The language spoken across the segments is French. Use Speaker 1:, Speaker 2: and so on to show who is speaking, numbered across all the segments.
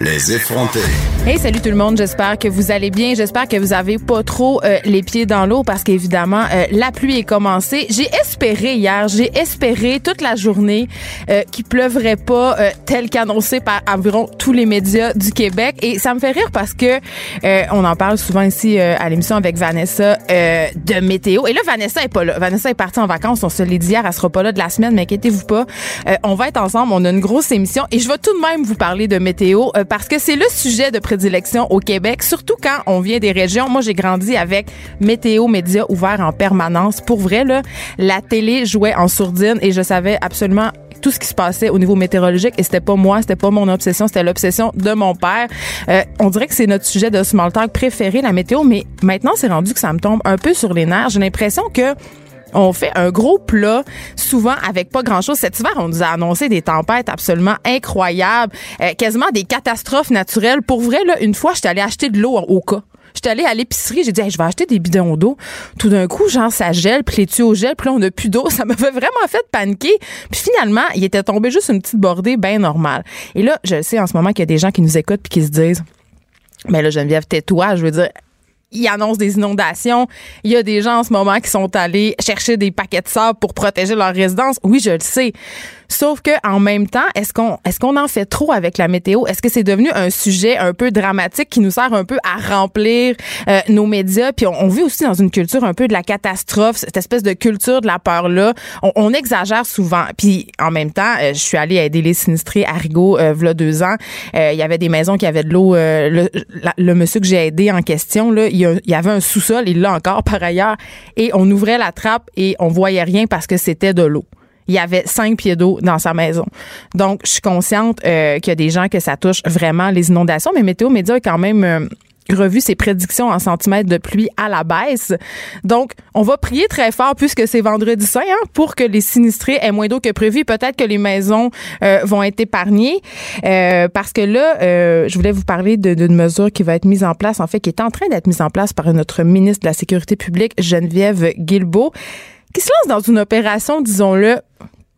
Speaker 1: Les effrontés.
Speaker 2: Hey, salut tout le monde. J'espère que vous allez bien. J'espère que vous avez pas trop euh, les pieds dans l'eau parce qu'évidemment, euh, la pluie est commencée. J'ai espéré hier, j'ai espéré toute la journée euh, qu'il pleuvrait pas euh, tel qu'annoncé par environ tous les médias du Québec. Et ça me fait rire parce que on en parle souvent ici à l'émission avec Vanessa de météo. Et là, Vanessa est pas là. Vanessa est partie en vacances. On se l'est dit hier. Elle sera pas là de la semaine, mais inquiétez-vous pas. on va être ensemble. On a une grosse émission et je vais tout de même vous parler de météo parce que c'est le sujet de prédilection au Québec, surtout quand on vient des régions. Moi, j'ai grandi avec météo médias ouverts en permanence. Pour vrai, là, la télé jouait en sourdine et je savais absolument tout ce qui se passait au niveau météorologique et c'était pas moi, c'était pas mon obsession, c'était l'obsession de mon père. Euh, on dirait que c'est notre sujet de small talk préféré, la météo, mais maintenant c'est rendu que ça me tombe un peu sur les nerfs. J'ai l'impression que on fait un gros plat, souvent avec pas grand-chose. Cet hiver, on nous a annoncé des tempêtes absolument incroyables, euh, quasiment des catastrophes naturelles. Pour vrai, là, une fois, j'étais allée acheter de l'eau au cas. J'étais allée à l'épicerie, j'ai dit je vais acheter des bidons d'eau. Tout d'un coup, genre ça gèle, puis les tuyaux gèlent, puis là on a plus d'eau, ça me fait vraiment fait paniquer. Puis finalement, il était tombé juste une petite bordée bien normale. Et là, je sais en ce moment qu'il y a des gens qui nous écoutent puis qui se disent mais là Geneviève, tais-toi, je veux dire il annonce des inondations. Il y a des gens en ce moment qui sont allés chercher des paquets de sable pour protéger leur résidence. Oui, je le sais. Sauf que en même temps, est-ce qu'on est-ce qu'on en fait trop avec la météo? Est-ce que c'est devenu un sujet un peu dramatique qui nous sert un peu à remplir euh, nos médias? Puis on, vit aussi dans une culture un peu de la catastrophe, cette espèce de culture de la peur là. On, exagère souvent. Puis en même temps, euh, je suis allée aider les sinistrés à Rigaud euh, v'là deux ans. Euh, il y avait des maisons qui avaient de l'eau. Le, le, monsieur que j'ai aidé en question là, il y, avait un sous-sol, il l'a encore par ailleurs, et on ouvrait la trappe et on voyait rien parce que c'était de l'eau il y avait cinq pieds d'eau dans sa maison. Donc, je suis consciente euh, qu'il y a des gens que ça touche vraiment les inondations, mais Météo Média a quand même euh, revu ses prédictions en centimètres de pluie à la baisse. Donc, on va prier très fort puisque c'est vendredi saint hein, pour que les sinistrés aient moins d'eau que prévu. Peut-être que les maisons euh, vont être épargnées parce que là, je voulais vous parler d'une mesure qui va être mise en place, en fait, qui est en train d'être mise en place par notre ministre de la Sécurité publique, Geneviève Guilbeault qui se lance dans une opération, disons-le,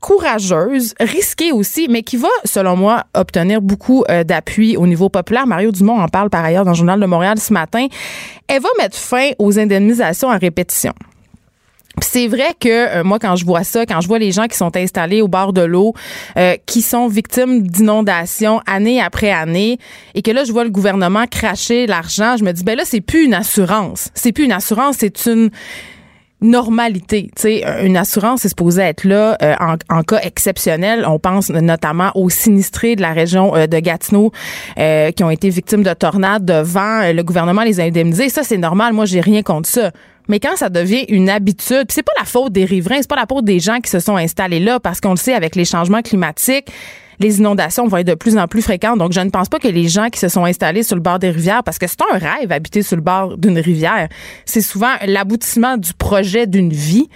Speaker 2: courageuse, risquée aussi, mais qui va, selon moi, obtenir beaucoup euh, d'appui au niveau populaire. Mario Dumont en parle par ailleurs dans le Journal de Montréal ce matin. Elle va mettre fin aux indemnisations à répétition. C'est vrai que euh, moi, quand je vois ça, quand je vois les gens qui sont installés au bord de l'eau, euh, qui sont victimes d'inondations année après année, et que là, je vois le gouvernement cracher l'argent, je me dis, ben là, c'est plus une assurance. C'est plus une assurance, c'est une normalité. Tu une assurance est supposée être là euh, en, cas exceptionnel. On pense notamment aux sinistrés de la région euh, de Gatineau euh, qui ont été victimes de tornades, de vent. Le gouvernement les a indemnisés. Ça, c'est normal. Moi, j'ai rien contre ça. Mais quand ça devient une habitude, c'est pas la faute des riverains, c'est pas la faute des gens qui se sont installés là, parce qu'on le sait avec les changements climatiques, les inondations vont être de plus en plus fréquentes. Donc, je ne pense pas que les gens qui se sont installés sur le bord des rivières, parce que c'est un rêve habiter sur le bord d'une rivière, c'est souvent l'aboutissement du projet d'une vie.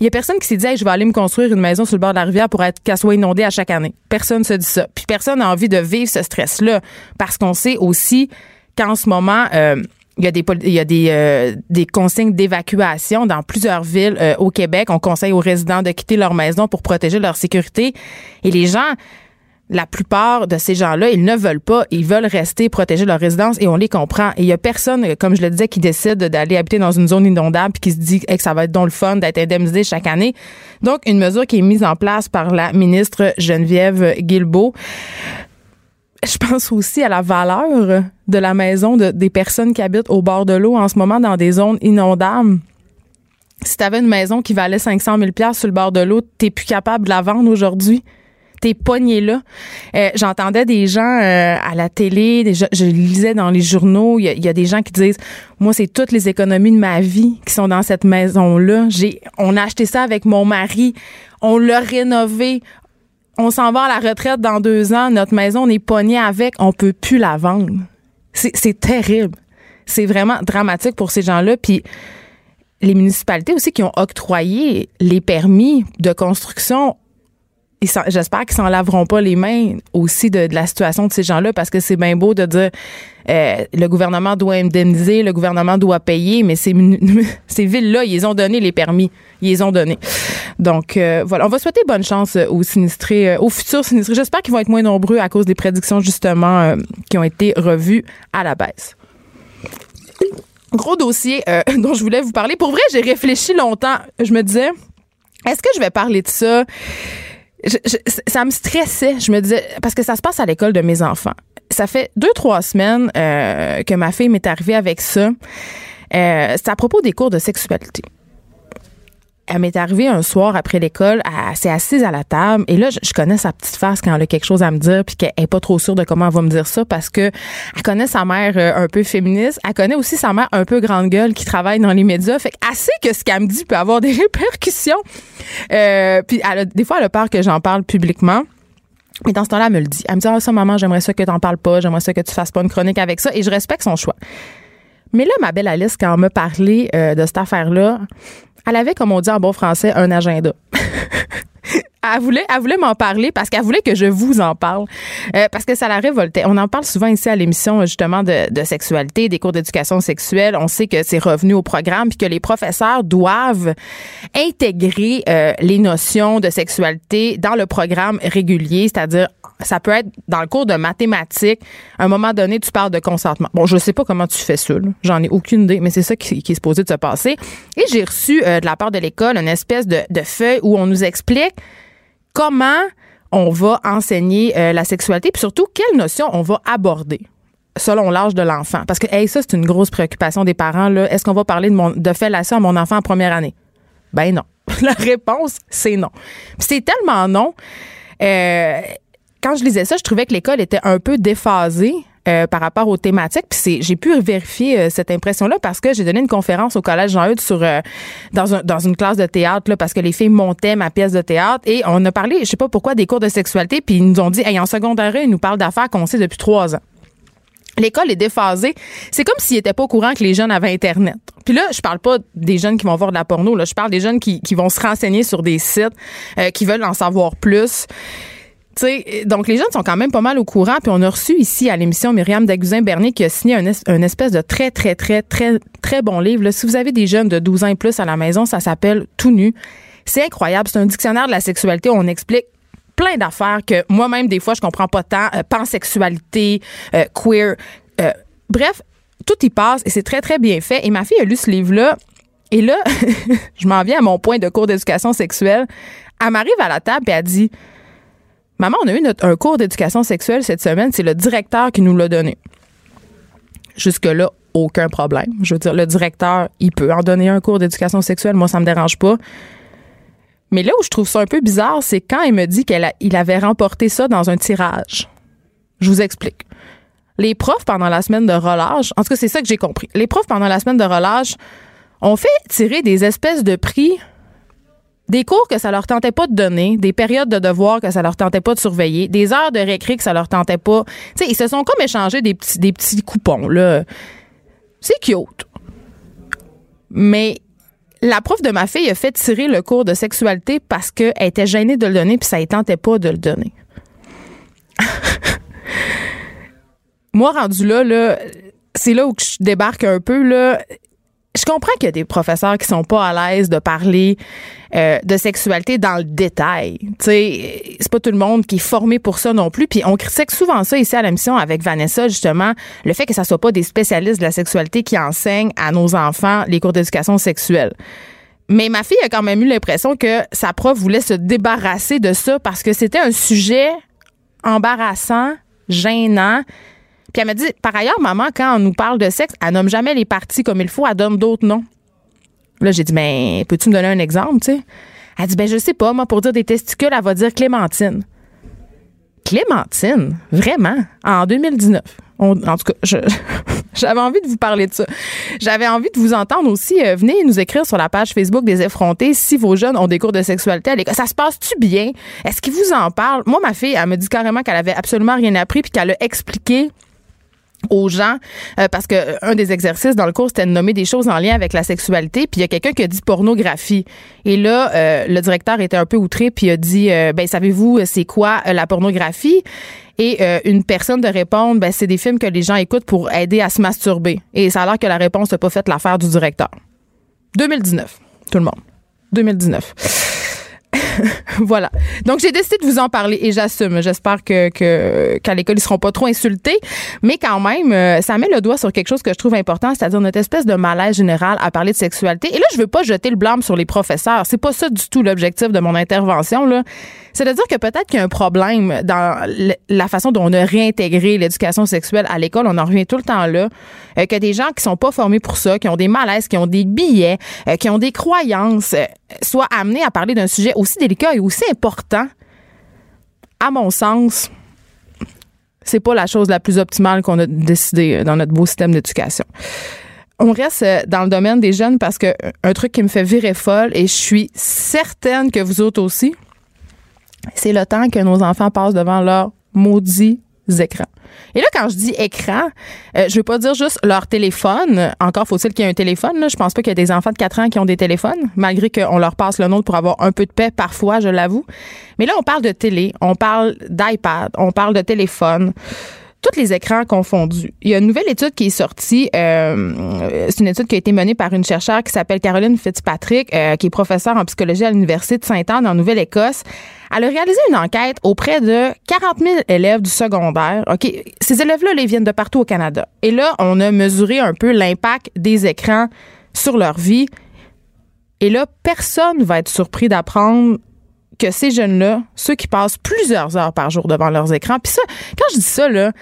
Speaker 2: Il y a personne qui s'est dit, je vais aller me construire une maison sur le bord de la rivière pour être qu'elle soit inondée à chaque année. Personne ne se dit ça. Puis personne n'a envie de vivre ce stress-là, parce qu'on sait aussi qu'en ce moment, euh, il y a euh, des consignes d'évacuation dans plusieurs villes euh, au Québec. On conseille aux résidents de quitter leur maison pour protéger leur sécurité. Et les gens, la plupart de ces gens-là, ils ne veulent pas, ils veulent rester protéger leur résidence et on les comprend. Et il y a personne, comme je le disais, qui décide d'aller habiter dans une zone inondable puis qui se dit que ça va être donc le fun d'être indemnisé chaque année. Donc, une mesure qui est mise en place par la ministre Geneviève Guilbeault. Je pense aussi à la valeur de la maison de, des personnes qui habitent au bord de l'eau en ce moment dans des zones inondables. Si tu avais une maison qui valait 500 000 sur le bord de l'eau, t'es plus capable de la vendre aujourd'hui t'es là. Euh, j'entendais des gens euh, à la télé, je lisais dans les journaux, il y, a des gens qui disent, moi, c'est toutes les économies de ma vie qui sont dans cette maison-là. J'ai, on a acheté ça avec mon mari, on l'a rénové, on s'en va à la retraite dans deux ans, notre maison, on est pogné avec, on peut plus la vendre. C'est terrible. C'est vraiment dramatique pour ces gens-là. Puis les municipalités aussi qui ont octroyé les permis de construction j'espère qu'ils s'en laveront pas les mains aussi de, la situation de ces gens-là parce que c'est bien beau de dire euh, le gouvernement doit indemniser, le gouvernement doit payer, mais ces, ces villes-là, ils ont donné les permis. Ils les ont donné. Donc, euh, voilà. On va souhaiter bonne chance aux sinistrés, aux futurs sinistrés. J'espère qu'ils vont être moins nombreux à cause des prédictions, justement, qui ont été revues à la baisse. Gros dossier dont je voulais vous parler. Pour vrai, j'ai réfléchi longtemps. Je me disais, est-ce que je vais parler de ça? Ça me stressait. Je me disais, parce que ça se passe à l'école de mes enfants. Ça fait deux, trois semaines euh, que ma fille m'est arrivée avec ça. Euh, c'est à propos des cours de sexualité elle m'est arrivée un soir après l'école, elle s'est assise à la table et là je, connais sa petite face quand elle a quelque chose à me dire puis qu'elle est pas trop sûre de comment elle va me dire ça parce que elle connaît sa mère euh, un peu féministe, elle connaît aussi sa mère un peu grande gueule qui travaille dans les médias, fait qu'elle sait que ce qu'elle me dit peut avoir des répercussions. Euh, puis elle a, des fois elle a peur que j'en parle publiquement. Mais dans ce temps-là, elle me le dit. Elle me dit Ah, ça, maman, j'aimerais ça que t'en parles pas, j'aimerais ça que tu fasses pas une chronique avec ça. Et je respecte son choix. Mais là, ma belle Alice, quand elle m'a parlé euh, de cette affaire-là, elle avait, comme on dit en bon français, un agenda. elle voulait, elle voulait m'en parler parce qu'elle voulait que je vous en parle. Euh, parce que ça la révoltait. On en parle souvent ici à l'émission, justement, de, de, sexualité, des cours d'éducation sexuelle. On sait que c'est revenu au programme puis que les professeurs doivent intégrer euh, les notions de sexualité dans le programme régulier, c'est-à-dire ça peut être dans le cours de mathématiques. À un moment donné, tu parles de consentement. Bon, je sais pas comment tu fais ça. J'en ai aucune idée, mais c'est ça qui, est supposé de se passer. Et j'ai reçu euh, de la part de l'école une espèce de, feuille où on nous explique comment on va enseigner euh, la sexualité, puis surtout quelles notions on va aborder selon l'âge de l'enfant. Parce que hey, ça, c'est une grosse préoccupation des parents. Est-ce qu'on va parler de fellation à mon enfant en première année? Ben non. La réponse, c'est non. c'est tellement non. Euh, quand je lisais ça, je trouvais que l'école était un peu déphasée. Euh, par rapport aux thématiques. Puis j'ai pu vérifier euh, cette impression-là parce que j'ai donné une conférence au collège Jean-Eudes euh, dans, un, dans une classe de théâtre là, parce que les filles montaient ma pièce de théâtre et on a parlé, je sais pas pourquoi, des cours de sexualité. Puis ils nous ont dit, hey, en secondaire, ils nous parlent d'affaires qu'on sait depuis trois ans. L'école est déphasée. C'est comme s'ils n'étaient pas au courant que les jeunes avaient Internet. Puis là, je parle pas des jeunes qui vont voir de la porno. Là, je parle des jeunes qui vont se renseigner sur des sites, qui veulent en savoir plus donc les jeunes sont quand même pas mal au courant. Puis on a reçu ici à l'émission Myriam Daguzin-Bernier qui a signé un, espèce de très, très, très, très, très bon livre. si vous avez des jeunes de 12 ans et plus à la maison, ça s'appelle Tout nu. C'est incroyable. C'est un dictionnaire de la sexualité où on explique plein d'affaires que moi-même, des fois, je comprends pas tant. Euh, pansexualité, euh, queer. Euh, bref, tout y passe et c'est très, très bien fait. Et ma fille a lu ce livre-là. Et là, je m'en viens à mon point de cours d'éducation sexuelle. Elle m'arrive à la table et elle dit Maman, on a eu un cours d'éducation sexuelle cette semaine. C'est le directeur qui nous l'a donné. Jusque-là, aucun problème. Je veux dire, le directeur, il peut en donner un cours d'éducation sexuelle. Moi, ça me dérange pas. Mais là où je trouve ça un peu bizarre, c'est quand il me dit qu'il avait remporté ça dans un tirage. Je vous explique. Les profs, pendant la semaine de relâche, en tout cas, c'est ça que j'ai compris. Les profs, pendant la semaine de relâche, ont fait tirer des espèces de prix des cours que ça leur tentait pas de donner, des périodes de devoirs que ça leur tentait pas de surveiller, des heures de récré que ça leur tentait pas. Tu sais, ils se sont comme échangés des petits, des petits coupons, là. C'est cute. Mais la prof de ma fille a fait tirer le cours de sexualité parce qu'elle était gênée de le donner puis ça ne tentait pas de le donner. Moi, rendu là, là c'est là où je débarque un peu, là je comprends qu'il y a des professeurs qui sont pas à l'aise de parler euh, de sexualité dans le détail. Tu sais, c'est pas tout le monde qui est formé pour ça non plus. Puis on critique souvent ça ici à l'émission avec Vanessa justement, le fait que ça soit pas des spécialistes de la sexualité qui enseignent à nos enfants les cours d'éducation sexuelle. Mais ma fille a quand même eu l'impression que sa prof voulait se débarrasser de ça parce que c'était un sujet embarrassant, gênant puis elle m'a dit, par ailleurs, maman, quand on nous parle de sexe, elle nomme jamais les parties comme il faut, elle donne d'autres noms. Là, j'ai dit, mais peux-tu me donner un exemple, tu sais? Elle dit, ben, je sais pas, moi, pour dire des testicules, elle va dire Clémentine. Clémentine? Vraiment? En 2019? en tout cas, j'avais envie de vous parler de ça. J'avais envie de vous entendre aussi. Euh, venez nous écrire sur la page Facebook des effrontés si vos jeunes ont des cours de sexualité à l'école. Ça se passe-tu bien? Est-ce qu'ils vous en parlent? Moi, ma fille, elle me dit carrément qu'elle avait absolument rien appris puis qu'elle a expliqué aux gens euh, parce que euh, un des exercices dans le cours c'était de nommer des choses en lien avec la sexualité. Puis il y a quelqu'un qui a dit pornographie. Et là euh, le directeur était un peu outré puis a dit ben savez-vous c'est quoi la pornographie? Et une personne de répondre ben c'est des films que les gens écoutent pour aider à se masturber. Et ça a l'air que la réponse n'a pas fait l'affaire du directeur. 2019 tout le monde. 2019 voilà. Donc, j'ai décidé de vous en parler et j'assume. J'espère que, qu'à l'école, ils seront pas trop insultés. Mais quand même, euh, ça met le doigt sur quelque chose que je trouve important, c'est-à-dire notre espèce de malaise général à parler de sexualité. Et là, je veux pas jeter le blâme sur les professeurs. C'est pas ça du tout l'objectif de mon intervention, là. C'est de dire que peut-être qu'il y a un problème dans la façon dont on a réintégré l'éducation sexuelle à l'école. On en revient tout le temps là. Euh, que des gens qui sont pas formés pour ça, qui ont des malaises, qui ont des billets, euh, qui ont des croyances, soient amenés à parler d'un sujet aussi délicat et aussi important, à mon sens, c'est pas la chose la plus optimale qu'on a décidé dans notre beau système d'éducation. On reste euh, dans le domaine des jeunes parce que euh, un truc qui me fait virer folle et je suis certaine que vous autres aussi, c'est le temps que nos enfants passent devant leur maudit écrans. Et là, quand je dis écran, euh, je veux pas dire juste leur téléphone. Encore faut-il qu'il y ait un téléphone. Là. Je pense pas qu'il y a des enfants de 4 ans qui ont des téléphones, malgré qu'on leur passe le nôtre pour avoir un peu de paix parfois, je l'avoue. Mais là, on parle de télé, on parle d'iPad, on parle de téléphone tous les écrans confondus. Il y a une nouvelle étude qui est sortie. Euh, c'est une étude qui a été menée par une chercheure qui s'appelle Caroline Fitzpatrick, euh, qui est professeure en psychologie à l'Université de Sainte-Anne en Nouvelle-Écosse. Elle a réalisé une enquête auprès de 40 000 élèves du secondaire. OK, ces élèves-là, ils viennent de partout au Canada. Et là, on a mesuré un peu l'impact des écrans sur leur vie. Et là, personne va être surpris d'apprendre que ces jeunes-là, ceux qui passent plusieurs heures par jour devant leurs écrans, puis ça, quand je dis ça, là,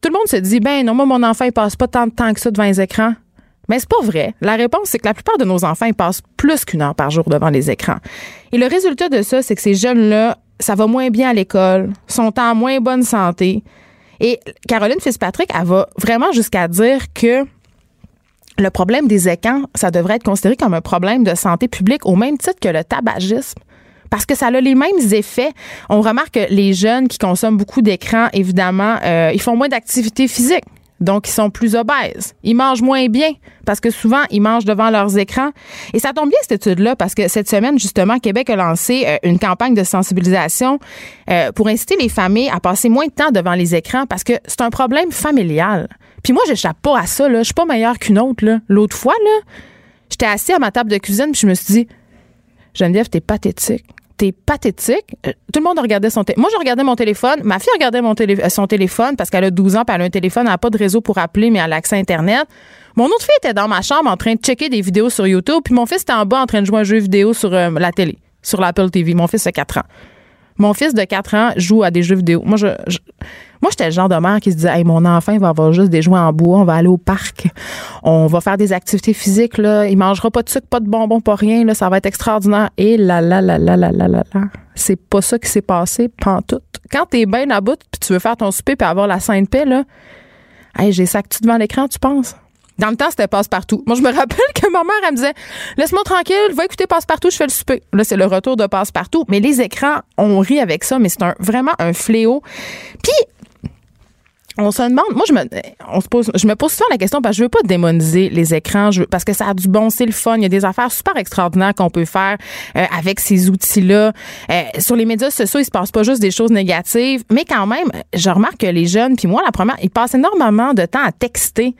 Speaker 2: tout le monde se dit, ben non, moi, mon enfant, il passe pas tant de temps que ça devant les écrans. Mais c'est pas vrai. La réponse, c'est que la plupart de nos enfants, passent plus qu'une heure par jour devant les écrans. Et le résultat de ça, c'est que ces jeunes-là, ça va moins bien à l'école, sont en moins bonne santé. Et Caroline Fitzpatrick, elle va vraiment jusqu'à dire que le problème des écrans, ça devrait être considéré comme un problème de santé publique au même titre que le tabagisme parce que ça a les mêmes effets. On remarque que les jeunes qui consomment beaucoup d'écrans, évidemment, euh, ils font moins d'activité physique. Donc, ils sont plus obèses. Ils mangent moins bien parce que souvent, ils mangent devant leurs écrans. Et ça tombe bien, cette étude-là, parce que cette semaine, justement, Québec a lancé euh, une campagne de sensibilisation euh, pour inciter les familles à passer moins de temps devant les écrans parce que c'est un problème familial. Puis moi, j'échappe pas à ça. Là. Je suis pas meilleure qu'une autre. L'autre fois, là, j'étais assis à ma table de cuisine puis je me suis dit, Geneviève, t'es pathétique c'est pathétique. Euh, tout le monde regardait son téléphone. Moi, je regardais mon téléphone. Ma fille regardait télé son téléphone parce qu'elle a 12 ans, puis elle a un téléphone, elle n'a pas de réseau pour appeler, mais elle a accès à Internet. Mon autre fille était dans ma chambre en train de checker des vidéos sur YouTube, puis mon fils était en bas en train de jouer un jeu vidéo sur euh, la télé, sur l'Apple TV. Mon fils a 4 ans. Mon fils de 4 ans joue à des jeux vidéo. Moi, je, moi, j'étais le genre de mère qui se disait, hey, mon enfant, il va avoir juste des jouets en bois, on va aller au parc, on va faire des activités physiques, là. Il mangera pas de sucre, pas de bonbons, pas rien, là. Ça va être extraordinaire. Et là, là, là, là, là, là, là, là. C'est pas ça qui s'est passé, pantoute. Quand t'es bien à bout, puis tu veux faire ton souper puis avoir la sainte paix, là, hey, j'ai ça que tu devant l'écran, tu penses? Dans le temps, c'était passe-partout. Moi, je me rappelle que ma mère, elle me disait Laisse-moi tranquille, va écouter passe-partout, je fais le souper. Là, c'est le retour de passe-partout. Mais les écrans, on rit avec ça, mais c'est un, vraiment un fléau. Puis, on se demande, moi je me, on se pose, je me pose souvent la question parce que je veux pas démoniser les écrans, je parce que ça a du bon, c'est le fun, il y a des affaires super extraordinaires qu'on peut faire euh, avec ces outils-là. Euh, sur les médias sociaux, il se passe pas juste des choses négatives, mais quand même, je remarque que les jeunes, puis moi la première, ils passent énormément de temps à texter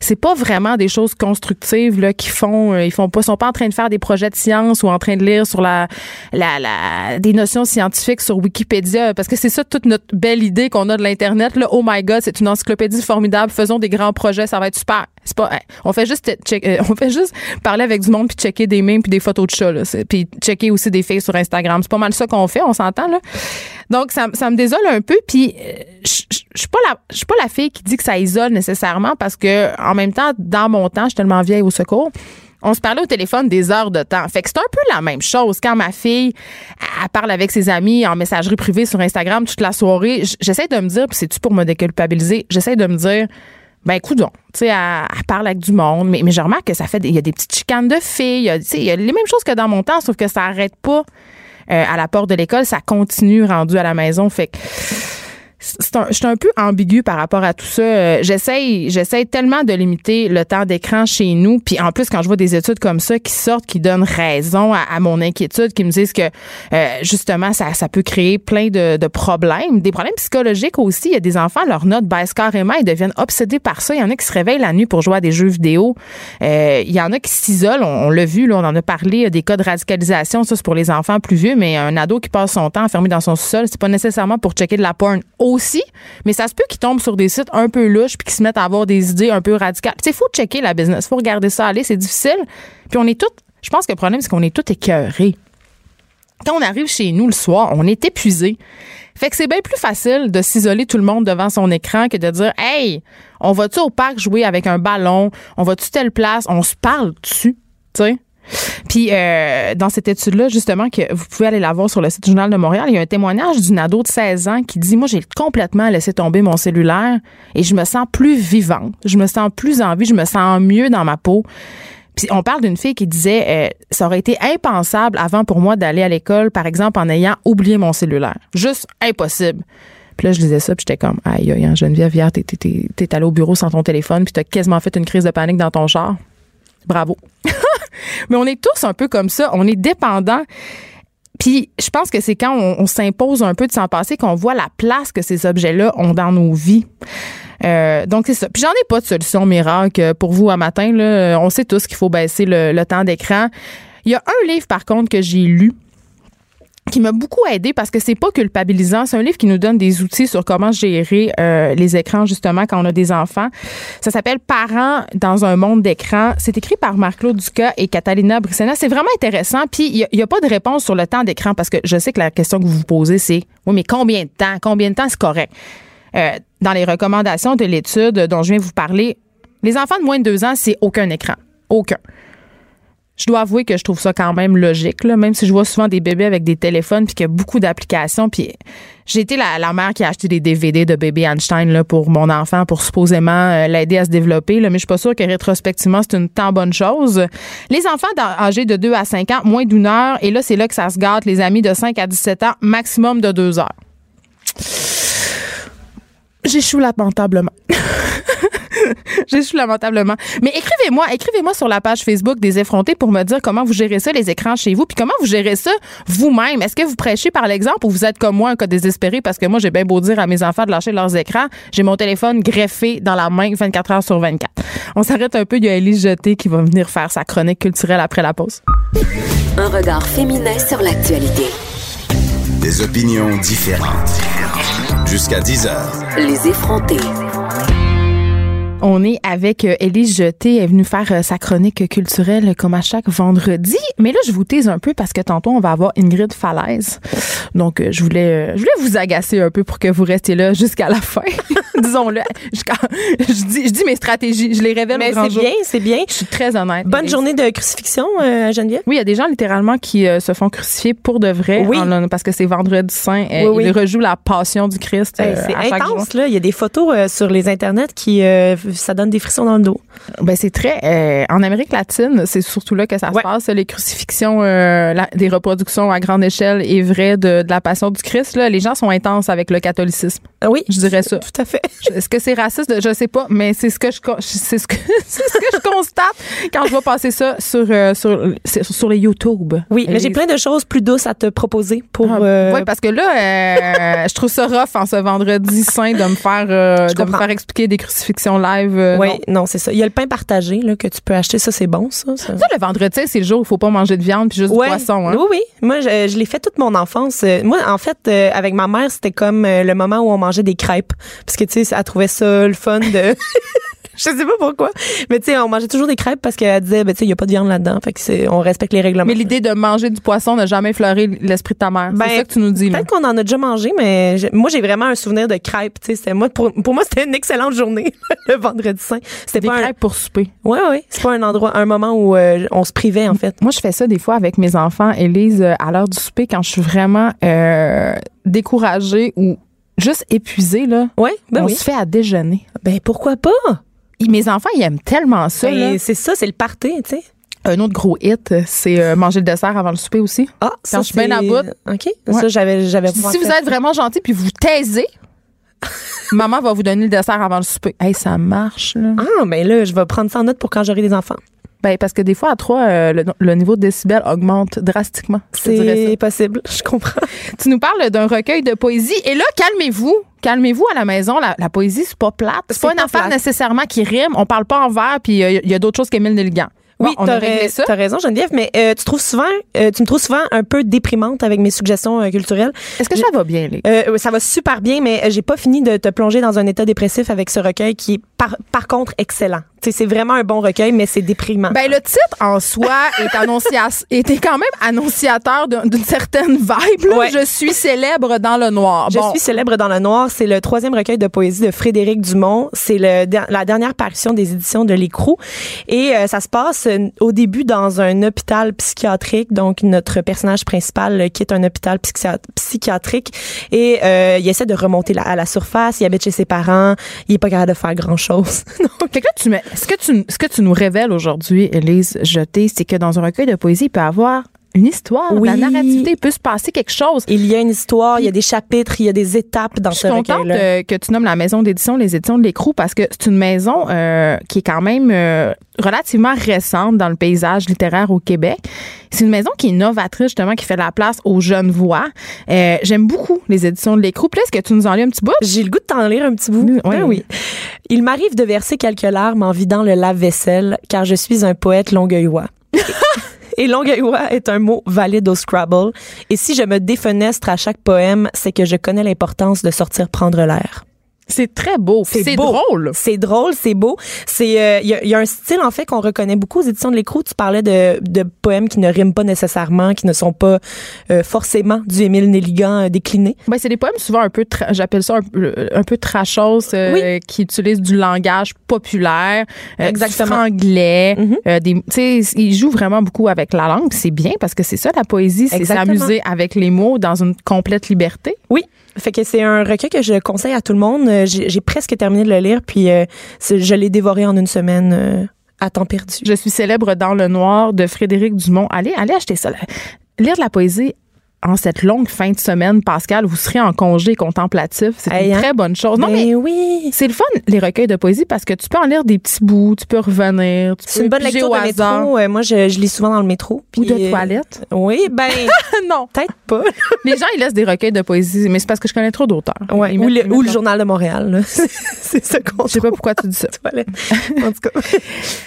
Speaker 2: c'est pas vraiment des choses constructives là qui font euh, ils font pas sont pas en train de faire des projets de science ou en train de lire sur la la, la des notions scientifiques sur Wikipédia parce que c'est ça toute notre belle idée qu'on a de l'internet là. Oh my god c'est une encyclopédie formidable. Faisons des grands projets ça va être super hein, on fait juste euh, on fait juste parler avec du monde puis checker des memes puis des photos de chats là puis checker aussi des faits sur Instagram c'est pas mal ça qu'on fait on s'entend là donc ça, me désole un peu puis euh, je suis pas la je suis pas la fille qui dit que ça isole nécessairement parce que en même temps, dans mon temps, je suis tellement vieille au secours. On se parlait au téléphone des heures de temps. Fait que c'est un peu la même chose. Quand ma fille, elle parle avec ses amis en messagerie privée sur Instagram toute la soirée, j'essaie de me dire, puis c'est-tu pour me déculpabiliser, j'essaie de me dire, ben coudon, tu sais, elle, parle avec du monde, mais, mais je remarque que ça fait, il y a des petites chicanes de filles, il y a, les mêmes choses que dans mon temps, sauf que ça arrête pas euh, à la porte de l'école, ça continue rendu à la maison. Fait que c'est un, je suis un peu ambigu par rapport à tout ça. Euh, j'essaye, j'essaye tellement de limiter le temps d'écran chez nous. Puis en plus, quand je vois des études comme ça qui sortent, qui donnent raison à, mon inquiétude, qui me disent que euh, justement ça, ça peut créer plein de, de, problèmes, des problèmes psychologiques aussi. Il y a des enfants, leurs notes baissent carrément, ils deviennent obsédés par ça. Il y en a qui se réveillent la nuit pour jouer à des jeux vidéo. Euh, il y en a qui s'isolent. On, l'a vu, là, on en a parlé des cas de radicalisation. Ça c'est pour les enfants plus vieux, mais un ado qui passe son temps enfermé dans son sous-sol, c'est pas nécessairement pour checker de la porn aussi, mais ça se peut qu'ils tombent sur des sites un peu louches puis qu'ils se mettent à avoir des idées un peu radicales. Il faut checker la business, faut regarder ça aller, c'est difficile. Puis on est tous, je pense que le problème, c'est qu'on est tous écœurés. Quand on arrive chez nous le soir, on est épuisé. Fait que c'est bien plus facile de s'isoler tout le monde devant son écran que de dire Hey, on va-tu au parc jouer avec un ballon? On va-tu telle place? On se parle dessus. Tu sais? Puis euh, dans cette étude-là, justement, que vous pouvez aller la voir sur le site du Journal de Montréal, il y a un témoignage d'une ado de 16 ans qui dit Moi, j'ai complètement laissé tomber mon cellulaire et je me sens plus vivante, je me sens plus en vie, je me sens mieux dans ma peau. Puis on parle d'une fille qui disait euh, ça aurait été impensable avant pour moi d'aller à l'école, par exemple, en ayant oublié mon cellulaire. Juste impossible. Puis là, je disais ça, puis j'étais comme, aïe, aïe, hein, Geneviève, hier, t'es, t'es, t'es allée au bureau sans ton téléphone, puis t'as quasiment fait une crise de panique dans ton char. Bravo. Mais on est tous un peu comme ça. On est dépendants. Puis je pense que c'est quand on, s'impose un peu de s'en passer qu'on voit la place que ces objets-là ont dans nos vies. Euh, donc c'est ça. Puis j'en ai pas de solution miracle pour vous à matin. On sait tous qu'il faut baisser le temps d'écran. Il y a un livre par contre que j'ai lu qui m'a beaucoup aidé parce que c'est pas culpabilisant. C'est un livre qui nous donne des outils sur comment gérer euh, les écrans justement quand on a des enfants. Ça s'appelle Parents dans un monde d'écran. C'est écrit par Marc-Claude Ducas et Catalina Brissena. C'est vraiment intéressant. Puis il y, a pas de réponse sur le temps d'écran parce que je sais que la question que vous vous posez c'est oui mais combien de temps? Combien de temps c'est correct? Euh, Dans les recommandations de l'étude dont je viens vous parler, les enfants de moins de deux ans c'est aucun écran, aucun je dois avouer que je trouve ça quand même logique, là, même si je vois souvent des bébés avec des téléphones puis qu'il y a beaucoup d'applications. Puis j'ai été la, mère qui a acheté des DVD de bébé Einstein là, pour mon enfant pour supposément euh, l'aider à se développer. Là, mais je suis pas sûre que rétrospectivement, c'est une tant bonne chose. Les enfants âgés de 2 à 5 ans, moins d'une heure. Et là, c'est là que ça se gâte. Les amis de 5 à 17 ans, maximum de 2 heures. J'échoue lamentablement. J'échoue lamentablement. Mais écrivez-moi, écrivez-moi sur la page Facebook des effrontés pour me dire comment vous gérez ça, les écrans chez vous, puis comment vous gérez ça vous-même. Est-ce que vous prêchez par l'exemple ou vous êtes comme moi, un cas désespéré, parce que moi, j'ai bien beau dire à mes enfants de lâcher leurs écrans, j'ai mon téléphone greffé dans la main 24 heures sur 24. On s'arrête un peu, il y a Elise Jeté qui va venir faire sa chronique culturelle après la pause.
Speaker 3: Un regard féminin sur l'actualité.
Speaker 1: Des opinions différentes. Jusqu'à 10 heures.
Speaker 3: Les effrontés.
Speaker 2: On est avec euh, Élise Jeté. Elle est venue faire euh, sa chronique culturelle comme à chaque vendredi. Mais là, je vous tease un peu parce que tantôt, on va avoir Ingrid Falaise. Donc, euh, je voulais, je voulais vous agacer un peu pour que vous restiez là jusqu'à la fin. Disons-le. Je, je, dis, je dis mes stratégies. Je les révèle
Speaker 4: Mais c'est bien, c'est bien.
Speaker 2: Je suis très honnête.
Speaker 4: Bonne journée de crucifixion, Geneviève.
Speaker 2: Oui, il y a des gens littéralement qui se font crucifier pour de vrai. Oui. parce que c'est vendredi saint. Oui, Ils rejouent la passion du Christ.
Speaker 4: c'est intense, là. Il y a des photos sur les internets qui ça donne des frissons dans le dos.
Speaker 2: Ben c'est très euh, en Amérique latine, c'est surtout là que ça se passe. Les crucifixions, euh, des reproductions à grande échelle et vrai de, la passion du Christ. Là, les gens sont intenses avec le catholicisme.
Speaker 4: Ah oui,
Speaker 2: je dirais ça.
Speaker 4: Tout à fait.
Speaker 2: Est-ce que c'est raciste? Je sais pas, mais c'est ce que je c'est ce que c'est ce que je constate quand je vois passer ça sur euh, sur sur les YouTube.
Speaker 4: Oui, mais j'ai plein de choses plus douces à te proposer pour. Ah,
Speaker 2: oui, parce que là, je trouve ça rough en ce vendredi saint de me faire de me faire expliquer des crucifixions live
Speaker 4: euh, oui, non, c'est ça. Il y a le pain partagé là, que tu peux acheter. Ça, c'est bon, ça. Ça,
Speaker 2: le vendredi, c'est le jour où il faut pas manger de viande puis juste du poisson. Hein?
Speaker 4: Oui, oui. Moi, je, l'ai fait toute mon enfance. Euh, moi, en fait, euh, avec ma mère, c'était comme le moment où on mangeait des crêpes. Parce que, tu sais, elle trouvait ça le fun de... je sais pas pourquoi. Mais tu sais, on mangeait toujours des crêpes parce qu'elle disait, ben, tu sais, il y a pas de viande là-dedans. Fait que c'est, on respecte les règlements.
Speaker 2: Mais l'idée de manger du poisson n'a jamais effleuré l'esprit de ta mère. c'est ben, ça que tu nous dis,
Speaker 4: Peut-être qu'on en a déjà mangé, mais moi, j'ai vraiment un souvenir de crêpes. Tu sais, moi, pour, pour moi, c'était une excellente journée, le vendredi saint.
Speaker 2: C'était des crêpes pour souper.
Speaker 4: Oui, oui. C'est pas un endroit, un moment où euh, on se privait, en fait.
Speaker 2: Moi, je fais ça des fois avec mes enfants, Élise, euh, à l'heure du souper, quand je suis vraiment euh, découragée ou juste épuisée, là.
Speaker 4: Ouais, ben
Speaker 2: on
Speaker 4: se
Speaker 2: fait à déjeuner.
Speaker 4: Ben, pourquoi pas?
Speaker 2: Mes enfants, ils aiment tellement ça.
Speaker 4: Ben, c'est ça, c'est le party, tu sais.
Speaker 2: Un autre gros hit, c'est euh, manger le dessert avant le souper aussi.
Speaker 4: Ah,
Speaker 2: Quand je suis bien à bout.
Speaker 4: OK. Ça, j'avais, j'avais
Speaker 2: Si vous êtes vraiment gentil puis vous taisez, Maman va vous donner le dessert avant le souper. Hey, ça marche, là.
Speaker 4: Ah, mais là, je vais prendre ça en note pour quand j'aurai des enfants.
Speaker 2: Ben, parce que des fois, à trois, euh, le, le niveau de décibel augmente drastiquement.
Speaker 4: C'est possible, je comprends.
Speaker 2: Tu nous parles d'un recueil de poésie. Et là, calmez-vous. Calmez-vous à la maison. La, la poésie, c'est pas plate. C'est pas une affaire
Speaker 4: plate.
Speaker 2: nécessairement qui rime. On parle pas en vers, puis euh, il y a d'autres choses qu'Émile Nelligan. Bon,
Speaker 4: oui,
Speaker 2: on a
Speaker 4: t'as raison, Geneviève, mais euh, tu trouves souvent, euh, tu me trouves souvent un peu déprimante avec mes suggestions euh, culturelles.
Speaker 2: Est-ce que ça va bien, les
Speaker 4: Euh, ça va super bien, mais euh, j'ai pas fini de te plonger dans un état dépressif avec ce recueil qui est par, par contre excellent. C'est vraiment un bon recueil, mais c'est déprimant.
Speaker 2: Ben, le titre en soi est, était quand même annonciateur d'un- d'une certaine vibe.
Speaker 4: Ouais.
Speaker 2: Je suis célèbre dans le noir.
Speaker 4: Je
Speaker 2: Bon.
Speaker 4: suis célèbre dans le noir. C'est le troisième recueil de poésie de Frédéric Dumont. C'est la dernière parution des éditions de l'Écrou. Et euh, ça se passe euh, au début dans un hôpital psychiatrique. Donc, notre personnage principal euh, quitte un hôpital psychia- psychiatrique et euh, il essaie de remonter la- à la surface. Il habite chez ses parents. Il est pas capable de faire grand-chose.
Speaker 2: Fait que là, tu me- ce, que tu, ce que tu nous révèles aujourd'hui, Élise Jeté, c'est que dans un recueil de poésie, il peut y avoir une histoire,
Speaker 4: Oui.
Speaker 2: la narrativité, il peut se passer quelque chose.
Speaker 4: il y a une histoire, il y a des chapitres, il y a des étapes dans
Speaker 2: Je
Speaker 4: ce
Speaker 2: suis contente euh, que tu nommes la maison d'édition, les éditions de l'écrou, parce que c'est une maison euh, qui est quand même euh, relativement récente dans le paysage littéraire au Québec. C'est une maison qui est novatrice, justement, qui fait la place aux jeunes voix. Euh, J'aime beaucoup les éditions de l'écrou. Puis Est-ce que tu nous en lis un petit bout?
Speaker 4: J'ai le goût de t'en lire un petit bout.
Speaker 2: Oui.
Speaker 4: Ben oui. Il m'arrive de verser quelques larmes en vidant le lave-vaisselle, car je suis un poète longueuillois. Et longueuillois est un mot valide au Scrabble. Et si je me défenestre à chaque poème, c'est que je connais l'importance de sortir prendre l'air.
Speaker 2: C'est très beau. C'est drôle.
Speaker 4: C'est drôle, c'est beau. C'est euh, il y, a, il y a un style en fait qu'on reconnaît beaucoup aux éditions de l'écrou. Tu parlais de, de poèmes qui ne riment pas nécessairement, qui ne sont pas euh, forcément du Émile Nelligan euh, décliné.
Speaker 2: Ben, c'est des poèmes souvent un peu, j'appelle ça un, peu- un peu trashos, euh,
Speaker 4: Oui.
Speaker 2: qui utilisent du langage populaire, euh,
Speaker 4: Exactement.
Speaker 2: du franglais.
Speaker 4: Mhm.
Speaker 2: euh, des, tu sais, ils jouent vraiment beaucoup avec la langue. C'est bien parce que c'est ça la poésie, c'est s'amuser avec les mots dans une complète liberté.
Speaker 4: Oui. Fait que c'est un recueil que je conseille à tout le monde. Euh, J'ai presque terminé de le lire, puis euh, je l'ai dévoré en une semaine euh, à temps perdu.
Speaker 2: Je suis célèbre dans le noir de Frédéric Dumont. Allez, allez acheter ça. Lire de la poésie en cette longue fin de semaine, Pascal, vous serez en congé contemplatif. C'est
Speaker 4: Hey,
Speaker 2: une
Speaker 4: hein?
Speaker 2: très bonne chose. Non, mais
Speaker 4: Ben oui.
Speaker 2: c'est le fun, les recueils de poésie, parce que tu peux en lire des petits bouts, tu peux revenir. tu
Speaker 4: C'est une bonne lecture de métro. Euh, moi, je, je lis souvent dans le métro.
Speaker 2: Ou de
Speaker 4: euh,
Speaker 2: toilette.
Speaker 4: Oui, ben
Speaker 2: non.
Speaker 4: peut-être pas.
Speaker 2: Les gens, ils laissent des recueils de poésie, mais c'est parce que je connais trop d'auteurs.
Speaker 4: Ouais, ou, le, ou journal de Montréal. c'est ça qu'on
Speaker 2: Je sais pas pourquoi tu dis ça.
Speaker 4: toilette. En tout cas.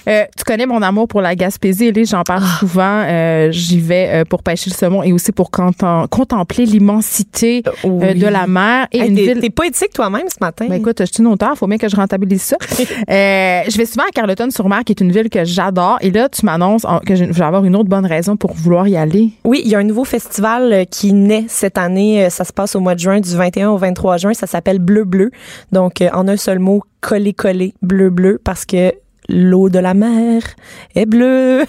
Speaker 2: Euh, tu connais mon amour pour la Gaspésie, Élise, j'en
Speaker 4: Ah.
Speaker 2: parle souvent. Euh, J'y vais pour pêcher le saumon et aussi pour contem- contempler l'immensité euh,
Speaker 4: Oui.
Speaker 2: de la mer et
Speaker 4: Hey,
Speaker 2: une
Speaker 4: t'es,
Speaker 2: ville.
Speaker 4: t'es poétique toi-même ce matin.
Speaker 2: Ben écoute, je suis une auteure, faut bien que je rentabilise ça. Euh, je vais souvent à Carleton-sur-Mer, qui est une ville que j'adore. Et là, tu m'annonces que je vais avoir une autre bonne raison pour vouloir y aller.
Speaker 4: Oui, il y a un nouveau festival euh, qui naît cette année. Ça se passe au mois de juin, du 21 au 23 juin. Ça s'appelle Bleu Bleu. Donc, en un seul mot, coller coller bleu bleu parce que l'eau de la mer est bleue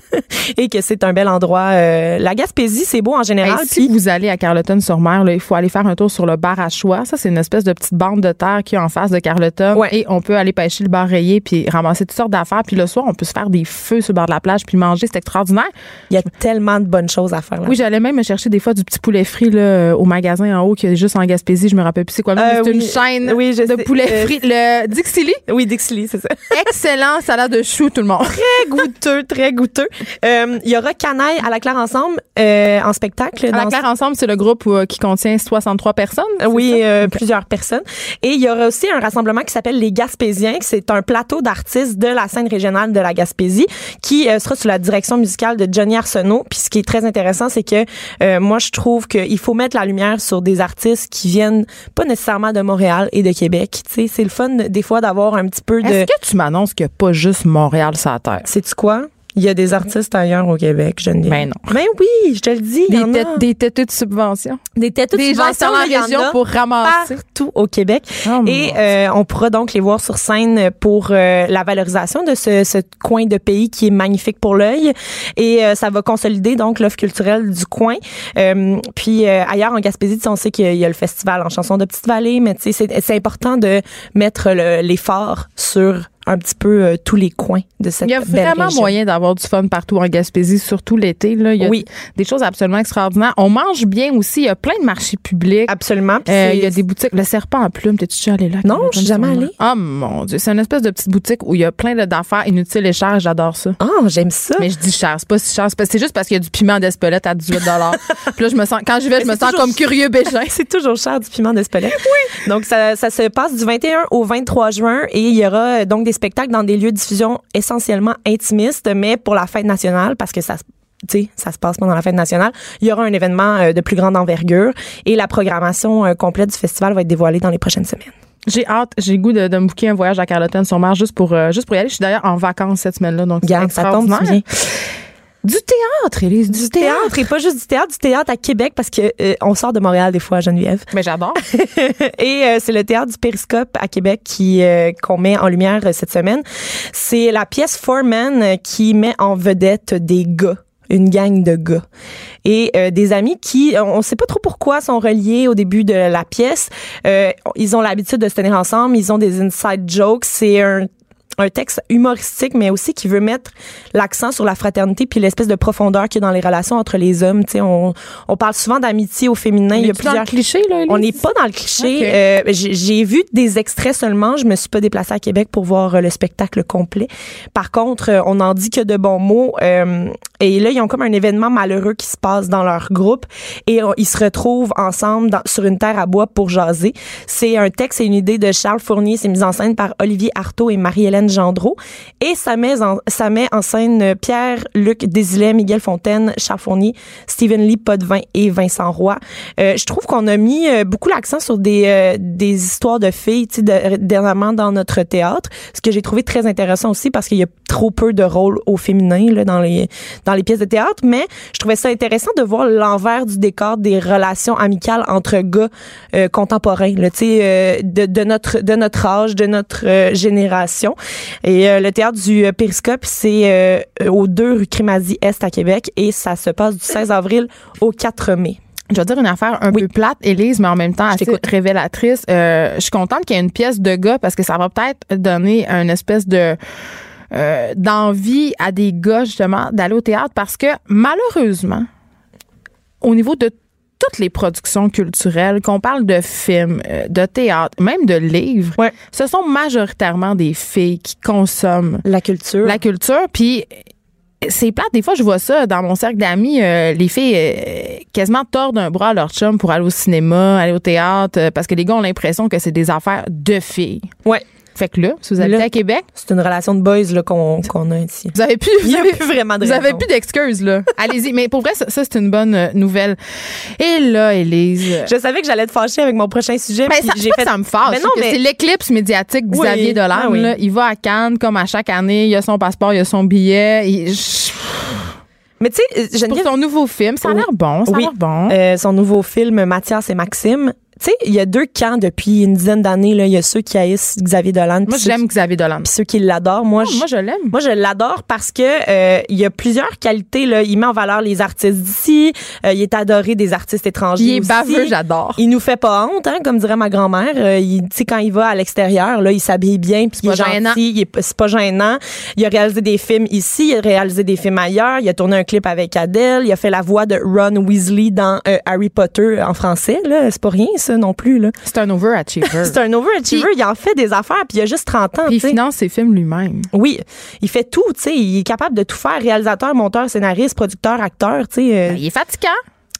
Speaker 4: et que c'est un bel endroit. Euh, la Gaspésie, c'est beau en général.
Speaker 2: Hey, si vous allez à Carleton-sur-Mer, il faut aller faire un tour sur le bar à choix. Ça, c'est une espèce de petite bande de terre qui est en face de Carleton.
Speaker 4: Ouais.
Speaker 2: Et on peut aller pêcher le bar rayé puis ramasser toutes sortes d'affaires. Puis le soir, on peut se faire des feux sur le bord de la plage puis manger. C'est extraordinaire.
Speaker 4: il y a tellement de bonnes choses à faire là.
Speaker 2: Oui, j'allais même me chercher des fois du petit poulet frit là, euh, au magasin en haut qui est juste en Gaspésie. Je me rappelle plus c'est quoi.
Speaker 4: Euh,
Speaker 2: c'est
Speaker 4: oui.
Speaker 2: une chaîne
Speaker 4: Oui,
Speaker 2: de
Speaker 4: sais.
Speaker 2: poulet
Speaker 4: Euh,
Speaker 2: frit. Le Dixili.
Speaker 4: Oui, Dixley, c'est ça.
Speaker 2: Excellent salade de choux, tout le monde.
Speaker 4: très goûteux, très goûteux. Euh, Il y aura Canaille à la Claire ensemble euh, en spectacle.
Speaker 2: À la Claire Ensemble, c'est le groupe euh, qui contient 63 personnes.
Speaker 4: Oui, euh, plusieurs personnes. Et il y aura aussi un rassemblement qui s'appelle les Gaspésiens, que c'est un plateau d'artistes de la scène régionale de la Gaspésie, qui euh, sera sous la direction musicale de Johnny Arsenault. Puis ce qui est très intéressant, c'est que euh, moi, je trouve qu'il faut mettre la lumière sur des artistes qui viennent pas nécessairement de Montréal et de Québec. Tu sais, c'est le fun des fois d'avoir un petit peu de...
Speaker 2: Est-ce que tu m'annonces a pas juste Montréal la terre?
Speaker 4: Sais-tu quoi? Il y a des artistes ailleurs au Québec, je ne
Speaker 2: Ben non.
Speaker 4: Ben oui, je te le dis. il y
Speaker 2: Des,
Speaker 4: en a.
Speaker 2: têtes- des têteux de subvention.
Speaker 4: des têtes de
Speaker 2: Des gens
Speaker 4: subvention,
Speaker 2: en
Speaker 4: il y en
Speaker 2: région
Speaker 4: a
Speaker 2: pour ramasser.
Speaker 4: partout au Québec.
Speaker 2: Oh,
Speaker 4: Et euh, on pourra donc les voir sur scène pour euh, la valorisation de ce, ce coin de pays qui est magnifique pour l'œil. Et euh, ça va consolider donc l'offre culturelle du coin. Euh, puis euh, ailleurs en Gaspésie, on sait qu'il y a le festival en chanson de Petite-Vallée, mais tu sais, c'est important de mettre le- l'effort sur un petit peu euh, tous les coins de cette
Speaker 2: Il y a
Speaker 4: belle
Speaker 2: vraiment
Speaker 4: région.
Speaker 2: moyen d'avoir du fun partout en Gaspésie, surtout l'été. Là. Il y a
Speaker 4: Oui.
Speaker 2: des choses absolument extraordinaires. On mange bien aussi. Il y a plein de marchés publics.
Speaker 4: Absolument.
Speaker 2: Euh, il y a des boutiques. Le serpent en plume, t'es-tu déjà allé là?
Speaker 4: Non, je suis jamais allée.
Speaker 2: Oh mon Dieu, c'est une espèce de petite boutique où il y a plein de- d'affaires inutiles et chères. J'adore ça.
Speaker 4: Ah, j'aime ça.
Speaker 2: Mais je dis cher, c'est pas si cher. C'est juste parce qu'il y a du piment d'Espelette à 18 Puis là, je me sens, quand je vais, je me sens
Speaker 4: toujours-
Speaker 2: comme curieux bégin.
Speaker 4: C'est toujours cher du piment d'Espelette. Oui. Donc ça, ça se passe du 21 au 23 juin et il y aura euh, donc des spectacles dans des lieux de diffusion essentiellement intimistes, mais pour la fête nationale parce que ça se tu sais, ça se passe pendant la fête nationale. Il y aura un événement euh, de plus grande envergure et la programmation euh, complète du festival va être dévoilée dans les prochaines semaines.
Speaker 2: J'ai hâte, j'ai goût de, de me booker un voyage à Carleton sur mer juste pour, euh, juste pour y aller. Je suis d'ailleurs en vacances cette semaine-là, donc
Speaker 4: Garde, ça tombe bien.
Speaker 2: Du théâtre, Élise, du,
Speaker 4: Du théâtre et pas juste du théâtre, du théâtre à Québec parce que euh, on sort de Montréal des fois, Geneviève.
Speaker 2: Mais j'adore.
Speaker 4: Et euh, c'est le théâtre du Périscope à Québec qui euh, qu'on met en lumière euh, cette semaine. C'est la pièce Foreman euh, qui met en vedette des gars une gang de gars et euh, des amis qui on sait pas trop pourquoi sont reliés au début de la pièce Euh, ils ont l'habitude de se tenir ensemble ils ont des inside jokes c'est un un texte humoristique, mais aussi qui veut mettre l'accent sur la fraternité puis l'espèce de profondeur qu'il y a dans les relations entre les hommes. Tu sais, on, on parle souvent d'amitié au féminin. Il y a
Speaker 2: Es-tu dans le
Speaker 4: plusieurs
Speaker 2: cliché, là,
Speaker 4: on n'est pas dans le cliché. Euh, j'ai vu des extraits seulement. Je me suis pas déplacée à Québec pour voir euh, le spectacle complet. Par contre, euh, on en dit que de bons mots. Euh, et là, ils ont comme un événement malheureux qui se passe dans leur groupe et ils se retrouvent ensemble dans- sur une terre à bois pour jaser. C'est un texte et une idée de Charles Fournier. C'est mis en scène par Olivier Artaud et Marie-Hélène Gendreau. Et ça met en, ça met en scène euh, Pierre-Luc Désilet, Miguel Fontaine, Charles Stephen Lee Potvin et Vincent Roy. Euh, je trouve qu'on a mis euh, beaucoup l'accent sur des, euh, des histoires de filles, tu sais, de- dernièrement dans notre théâtre, ce que j'ai trouvé très intéressant aussi parce qu'il y a trop peu de rôles au féminin là, dans les dans les pièces de théâtre, mais je trouvais ça intéressant de voir l'envers du décor des relations amicales entre gars contemporains, là, tu sais, de, notre de notre âge, de notre génération. Et euh, le théâtre du euh, Périscope, c'est euh, au 2 rue Crémazie Est à Québec et ça se passe du 16 avril au 4 mai.
Speaker 2: Je vais dire une affaire un peu plate, Élise, mais en même temps assez révélatrice. Je suis contente qu'il y ait une pièce de gars parce que ça va peut-être donner une espèce de euh, d'envie à des gars justement d'aller au théâtre parce que malheureusement, au niveau de toutes les productions culturelles, qu'on parle de films, euh, de théâtre, même de livres,
Speaker 4: Ouais.
Speaker 2: ce sont majoritairement des filles qui consomment
Speaker 4: La culture.
Speaker 2: la culture. Puis c'est plate. Des fois, je vois ça dans mon cercle d'amis. euh, les filles euh, quasiment tordent un bras à leur chum pour aller au cinéma, aller au théâtre, euh, parce que les gars ont l'impression que c'est des affaires de filles.
Speaker 4: Ouais.
Speaker 2: Fait que là, si vous habitez
Speaker 4: Là-
Speaker 2: à Québec,
Speaker 4: C'est une relation de boys là, qu'on qu'on a ici.
Speaker 2: vous avez plus, vous avez,
Speaker 4: plus vraiment de
Speaker 2: vous avez plus d'excuses, là. Allez-y. Mais pour vrai, ça, ça, c'est une bonne euh, nouvelle. Et là, Élise.
Speaker 4: Je savais que j'allais te fâcher avec mon prochain sujet.
Speaker 2: Ben,
Speaker 4: puis
Speaker 2: ça,
Speaker 4: j'ai fait
Speaker 2: ça me fâche.
Speaker 4: Mais non, mais-
Speaker 2: c'est l'éclipse médiatique de
Speaker 4: Oui.
Speaker 2: Xavier Dolan.
Speaker 4: Ah oui.
Speaker 2: là. Il va à Cannes comme à chaque année. Il a son passeport, il a son billet. Il-
Speaker 4: Mais tu sais,
Speaker 2: pour
Speaker 4: Geneviève,
Speaker 2: son nouveau film, ça a l'air bon. Ça a
Speaker 4: Oui.
Speaker 2: l'air bon.
Speaker 4: euh, son nouveau film Mathias et Maxime. Tu sais, il y a deux camps depuis une dizaine d'années. là. Il y a ceux qui haïssent Xavier Dolan,
Speaker 2: Moi, j'aime Xavier Dolan.
Speaker 4: puis ceux qui l'adorent. Moi, je,
Speaker 2: Moi, je l'aime.
Speaker 4: moi, je l'adore parce que euh, il y a plusieurs qualités. Là. Il met en valeur les artistes d'ici. Euh, il est adoré des artistes étrangers.
Speaker 2: Il est
Speaker 4: aussi.
Speaker 2: baveux, j'adore.
Speaker 4: Il nous fait pas honte, hein, comme dirait ma grand-mère. Euh, il- tu sais, quand il va à l'extérieur, là, il s'habille bien, puis il est gentil,
Speaker 2: gênant.
Speaker 4: il est, c'est pas gênant. Il a réalisé des films ici, il a réalisé des films ailleurs. Il a tourné un clip avec Adele. Il a fait la voix de Ron Weasley dans euh, Harry Potter en français. Là, c'est pas rien ça non plus. Là,
Speaker 2: C'est un overachiever.
Speaker 4: c'est un overachiever. Il en fait des affaires, puis il a juste 30 ans.
Speaker 2: Puis il finance ses films lui-même.
Speaker 4: Oui, il fait tout. Tu sais, il est capable de tout faire. Réalisateur, monteur, scénariste, producteur, acteur. Tu sais. euh,
Speaker 2: Ben, il est fatigant.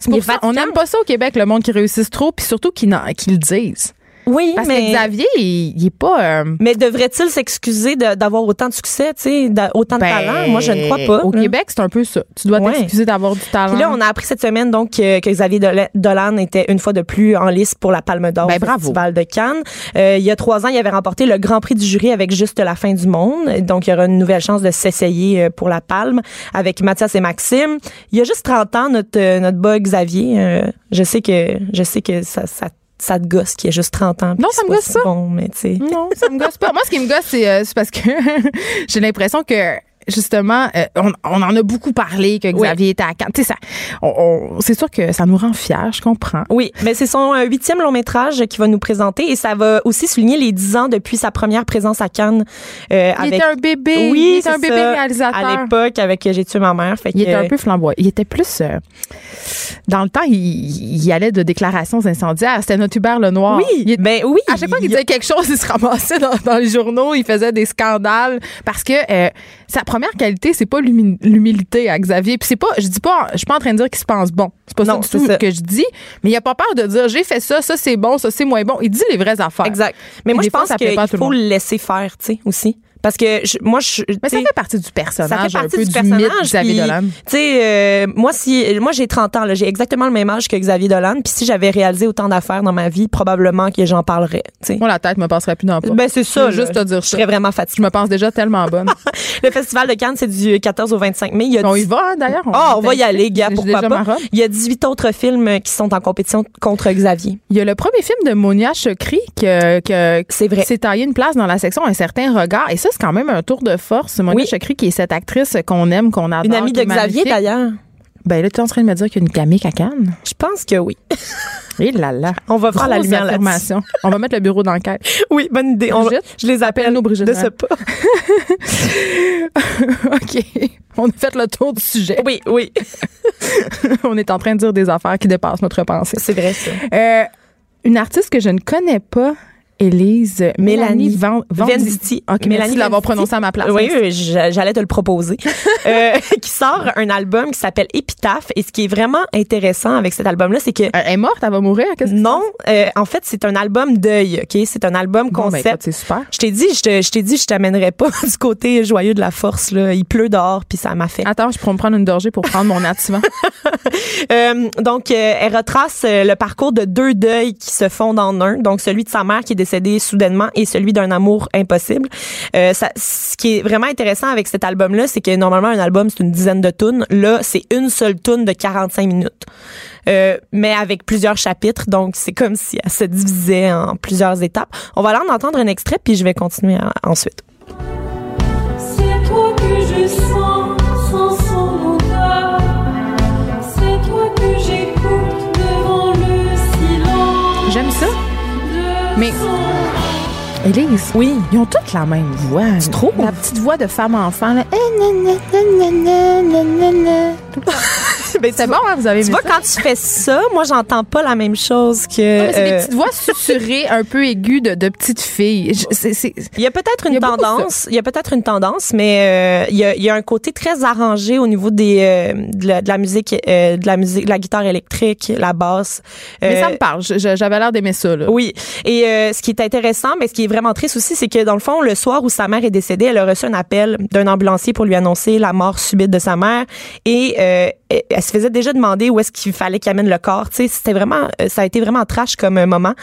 Speaker 4: Il est
Speaker 2: on n'aime pas ça au Québec, le monde qui réussisse trop, puis surtout qui, qui le disent.
Speaker 4: Oui,
Speaker 2: Parce
Speaker 4: mais
Speaker 2: que Xavier, il, il est pas... euh,
Speaker 4: Mais devrait-il s'excuser d'avoir autant de succès, tu sais, autant de
Speaker 2: ben,
Speaker 4: talent? Moi, je ne crois pas.
Speaker 2: Au. Québec, c'est un peu ça. Tu dois
Speaker 4: Ouais.
Speaker 2: t'excuser d'avoir du talent.
Speaker 4: Puis là, on a appris cette semaine donc que, que Xavier Dola- Dolan était une fois de plus en lice pour la Palme d'Or
Speaker 2: Ben,
Speaker 4: au
Speaker 2: bravo.
Speaker 4: Festival de Cannes. Euh, il y a trois ans, il avait remporté le Grand Prix du jury avec juste la fin du monde. Donc, il y aura une nouvelle chance de s'essayer euh, pour la Palme avec Mathias et Maxime. Il y a juste 30 ans, notre euh, notre bas Xavier. euh, je sais que je sais que ça ça ça te gosse qu'il y a juste 30 ans.
Speaker 2: Non, ça me gosse ça.
Speaker 4: Bon, mais.
Speaker 2: Non, ça me gosse pas. Moi, ce qui me gosse, c'est euh, c'est parce que j'ai l'impression que justement, euh, on, on en a beaucoup parlé que Xavier était à Cannes. Ça, on- on- c'est sûr que ça nous rend fiers, je comprends.
Speaker 4: Oui, mais c'est son euh, huitième long métrage qu'il va nous présenter et ça va aussi souligner les dix ans depuis sa première présence à Cannes. euh,
Speaker 2: Il
Speaker 4: avec...
Speaker 2: était un bébé.
Speaker 4: Oui,
Speaker 2: il un bébé
Speaker 4: ça.
Speaker 2: réalisateur.
Speaker 4: À l'époque, avec J'ai tué ma mère. Fait
Speaker 2: Il
Speaker 4: que,
Speaker 2: était un peu flamboyant. Il était plus. dans le temps, il, il allait de déclarations incendiaires. C'était notre Hubert Lenoir.
Speaker 4: Oui,
Speaker 2: Il-
Speaker 4: ben oui.
Speaker 2: à chaque fois qu'il
Speaker 4: il-
Speaker 2: disait quelque chose, il se ramassait dans, dans les journaux, il faisait des scandales parce que sa première qualité, c'est pas l'humi- l'humilité à Xavier. Puis c'est pas, je dis pas, je suis pas en train de dire qu'il se pense bon. C'est pas
Speaker 4: Non,
Speaker 2: ça du tout
Speaker 4: ça.
Speaker 2: que je dis. Mais il a pas peur de dire j'ai fait ça, ça c'est bon, ça c'est moins bon. Il dit les vraies affaires.
Speaker 4: Exact. Mais moi, je pense qu'il faut le laisser faire, tu sais, aussi. Parce que je- moi, je.
Speaker 2: Mais ça fait partie du personnage,
Speaker 4: ça fait
Speaker 2: un
Speaker 4: partie
Speaker 2: peu
Speaker 4: du, personnage.
Speaker 2: Xavier
Speaker 4: puis,
Speaker 2: Dolan.
Speaker 4: Tu sais, euh, moi, si, moi, j'ai 30 ans, j'ai exactement le même âge que Xavier Dolan. Puis si j'avais réalisé autant d'affaires dans ma vie, probablement que j'en parlerais. tu sais.
Speaker 2: Moi, la tête me passerait plus dans le.
Speaker 4: Ben, c'est ça.
Speaker 2: Je juste te dire
Speaker 4: Je serais vraiment
Speaker 2: Je
Speaker 4: fatiguée.
Speaker 2: me pense déjà tellement bonne.
Speaker 4: Le festival de Cannes, c'est du 14 au 25 mai. Il y a
Speaker 2: on y va, hein, d'ailleurs?
Speaker 4: Ah, on va y aller, gars, pourquoi pas. Il y a 18 autres films qui sont en compétition contre Xavier.
Speaker 2: Il y a le premier film de Monia Chokri que, que,
Speaker 4: C'est vrai.
Speaker 2: qui s'est taillé une place dans la section Un certain regard. Et ça, c'est quand même un tour de force. Monia
Speaker 4: Oui.
Speaker 2: Chokri, qui est cette actrice qu'on aime, qu'on adore.
Speaker 4: Une amie de Xavier, d'ailleurs.
Speaker 2: Ben là, tu es en train de me dire qu'il y a une gamique à Cannes?
Speaker 4: Je pense que oui.
Speaker 2: Eh là là.
Speaker 4: On va faire la lumière
Speaker 2: affirmation. On va mettre le bureau d'enquête.
Speaker 4: Oui, bonne idée. On va-
Speaker 2: Brigitte?
Speaker 4: je les appelle
Speaker 2: Appelle-nous Brigitte
Speaker 4: de ce pas.
Speaker 2: OK. On a fait le tour du sujet.
Speaker 4: Oui, oui.
Speaker 2: On est en train de dire des affaires qui dépassent notre pensée.
Speaker 4: C'est vrai, ça.
Speaker 2: Euh, une artiste que je ne connais pas, Élise Mélanie,
Speaker 4: Mélanie
Speaker 2: Van,
Speaker 4: Venditti.
Speaker 2: OK, merci de l'avoir
Speaker 4: Venditti.
Speaker 2: prononcé à ma place.
Speaker 4: Oui, j'allais te le proposer. Euh, qui sort un album qui s'appelle Épitaphe. Et ce qui est vraiment intéressant avec cet album-là, c'est que
Speaker 2: Euh, Elle est morte, elle va mourir.
Speaker 4: Non, euh, en fait, c'est un album deuil. Ok, c'est un album
Speaker 2: Bon, ben,
Speaker 4: concept.
Speaker 2: c'est super.
Speaker 4: je t'ai dit, je t'ai dit, je t'amènerais pas du côté joyeux de la force. Là. Il pleut dehors, puis ça m'a fait.
Speaker 2: Attends, je pourrais me prendre une gorgée pour prendre mon attivant.
Speaker 4: Euh, donc, elle retrace le parcours de deux deuils qui se fondent en un. Donc, celui de sa mère qui est décédée soudainement et celui d'un amour impossible. Euh, ce qui est vraiment intéressant avec cet album-là, c'est que normalement, un album, c'est une dizaine de tunes. Là, c'est une seule tune de 45 minutes. Euh, mais avec plusieurs chapitres, donc c'est comme si elle se divisait en plusieurs étapes. On va aller en entendre un extrait, puis je vais continuer en- ensuite.
Speaker 2: Mais- Élise,
Speaker 4: Oui.
Speaker 2: ils ont toutes la même voix. Tu
Speaker 4: trouves?
Speaker 2: La petite voix de femme-enfant. là. Eh. Tout le temps.
Speaker 4: Ben,
Speaker 2: C'est bon, hein, vous avez
Speaker 4: Tu vois,
Speaker 2: ça?
Speaker 4: quand tu fais ça, moi, j'entends pas la même chose que.
Speaker 2: Non, mais c'est
Speaker 4: euh,
Speaker 2: des petites voix susurrées, un peu aiguës de, de petites filles. Je- c'est- c'est-
Speaker 4: Il y a peut-être une
Speaker 2: a
Speaker 4: tendance, il y a peut-être une tendance, mais euh, il, y a, il y a un côté très arrangé au niveau des euh, de, la, de la musique, euh, de la musique, de la guitare électrique, la basse.
Speaker 2: Mais ça
Speaker 4: Euh,
Speaker 2: me parle. Je- je- J'avais l'air d'aimer ça. Là.
Speaker 4: oui. Et euh, ce qui est intéressant, mais ce qui est vraiment triste aussi, c'est que dans le fond, le soir où sa mère est décédée, elle a reçu un appel d'un ambulancier pour lui annoncer la mort subite de sa mère. Et euh, elle, se faisait déjà demander où est-ce qu'il fallait qu'il amène le corps. Tu sais, c'était vraiment, euh, ça a été vraiment trash comme euh, moment.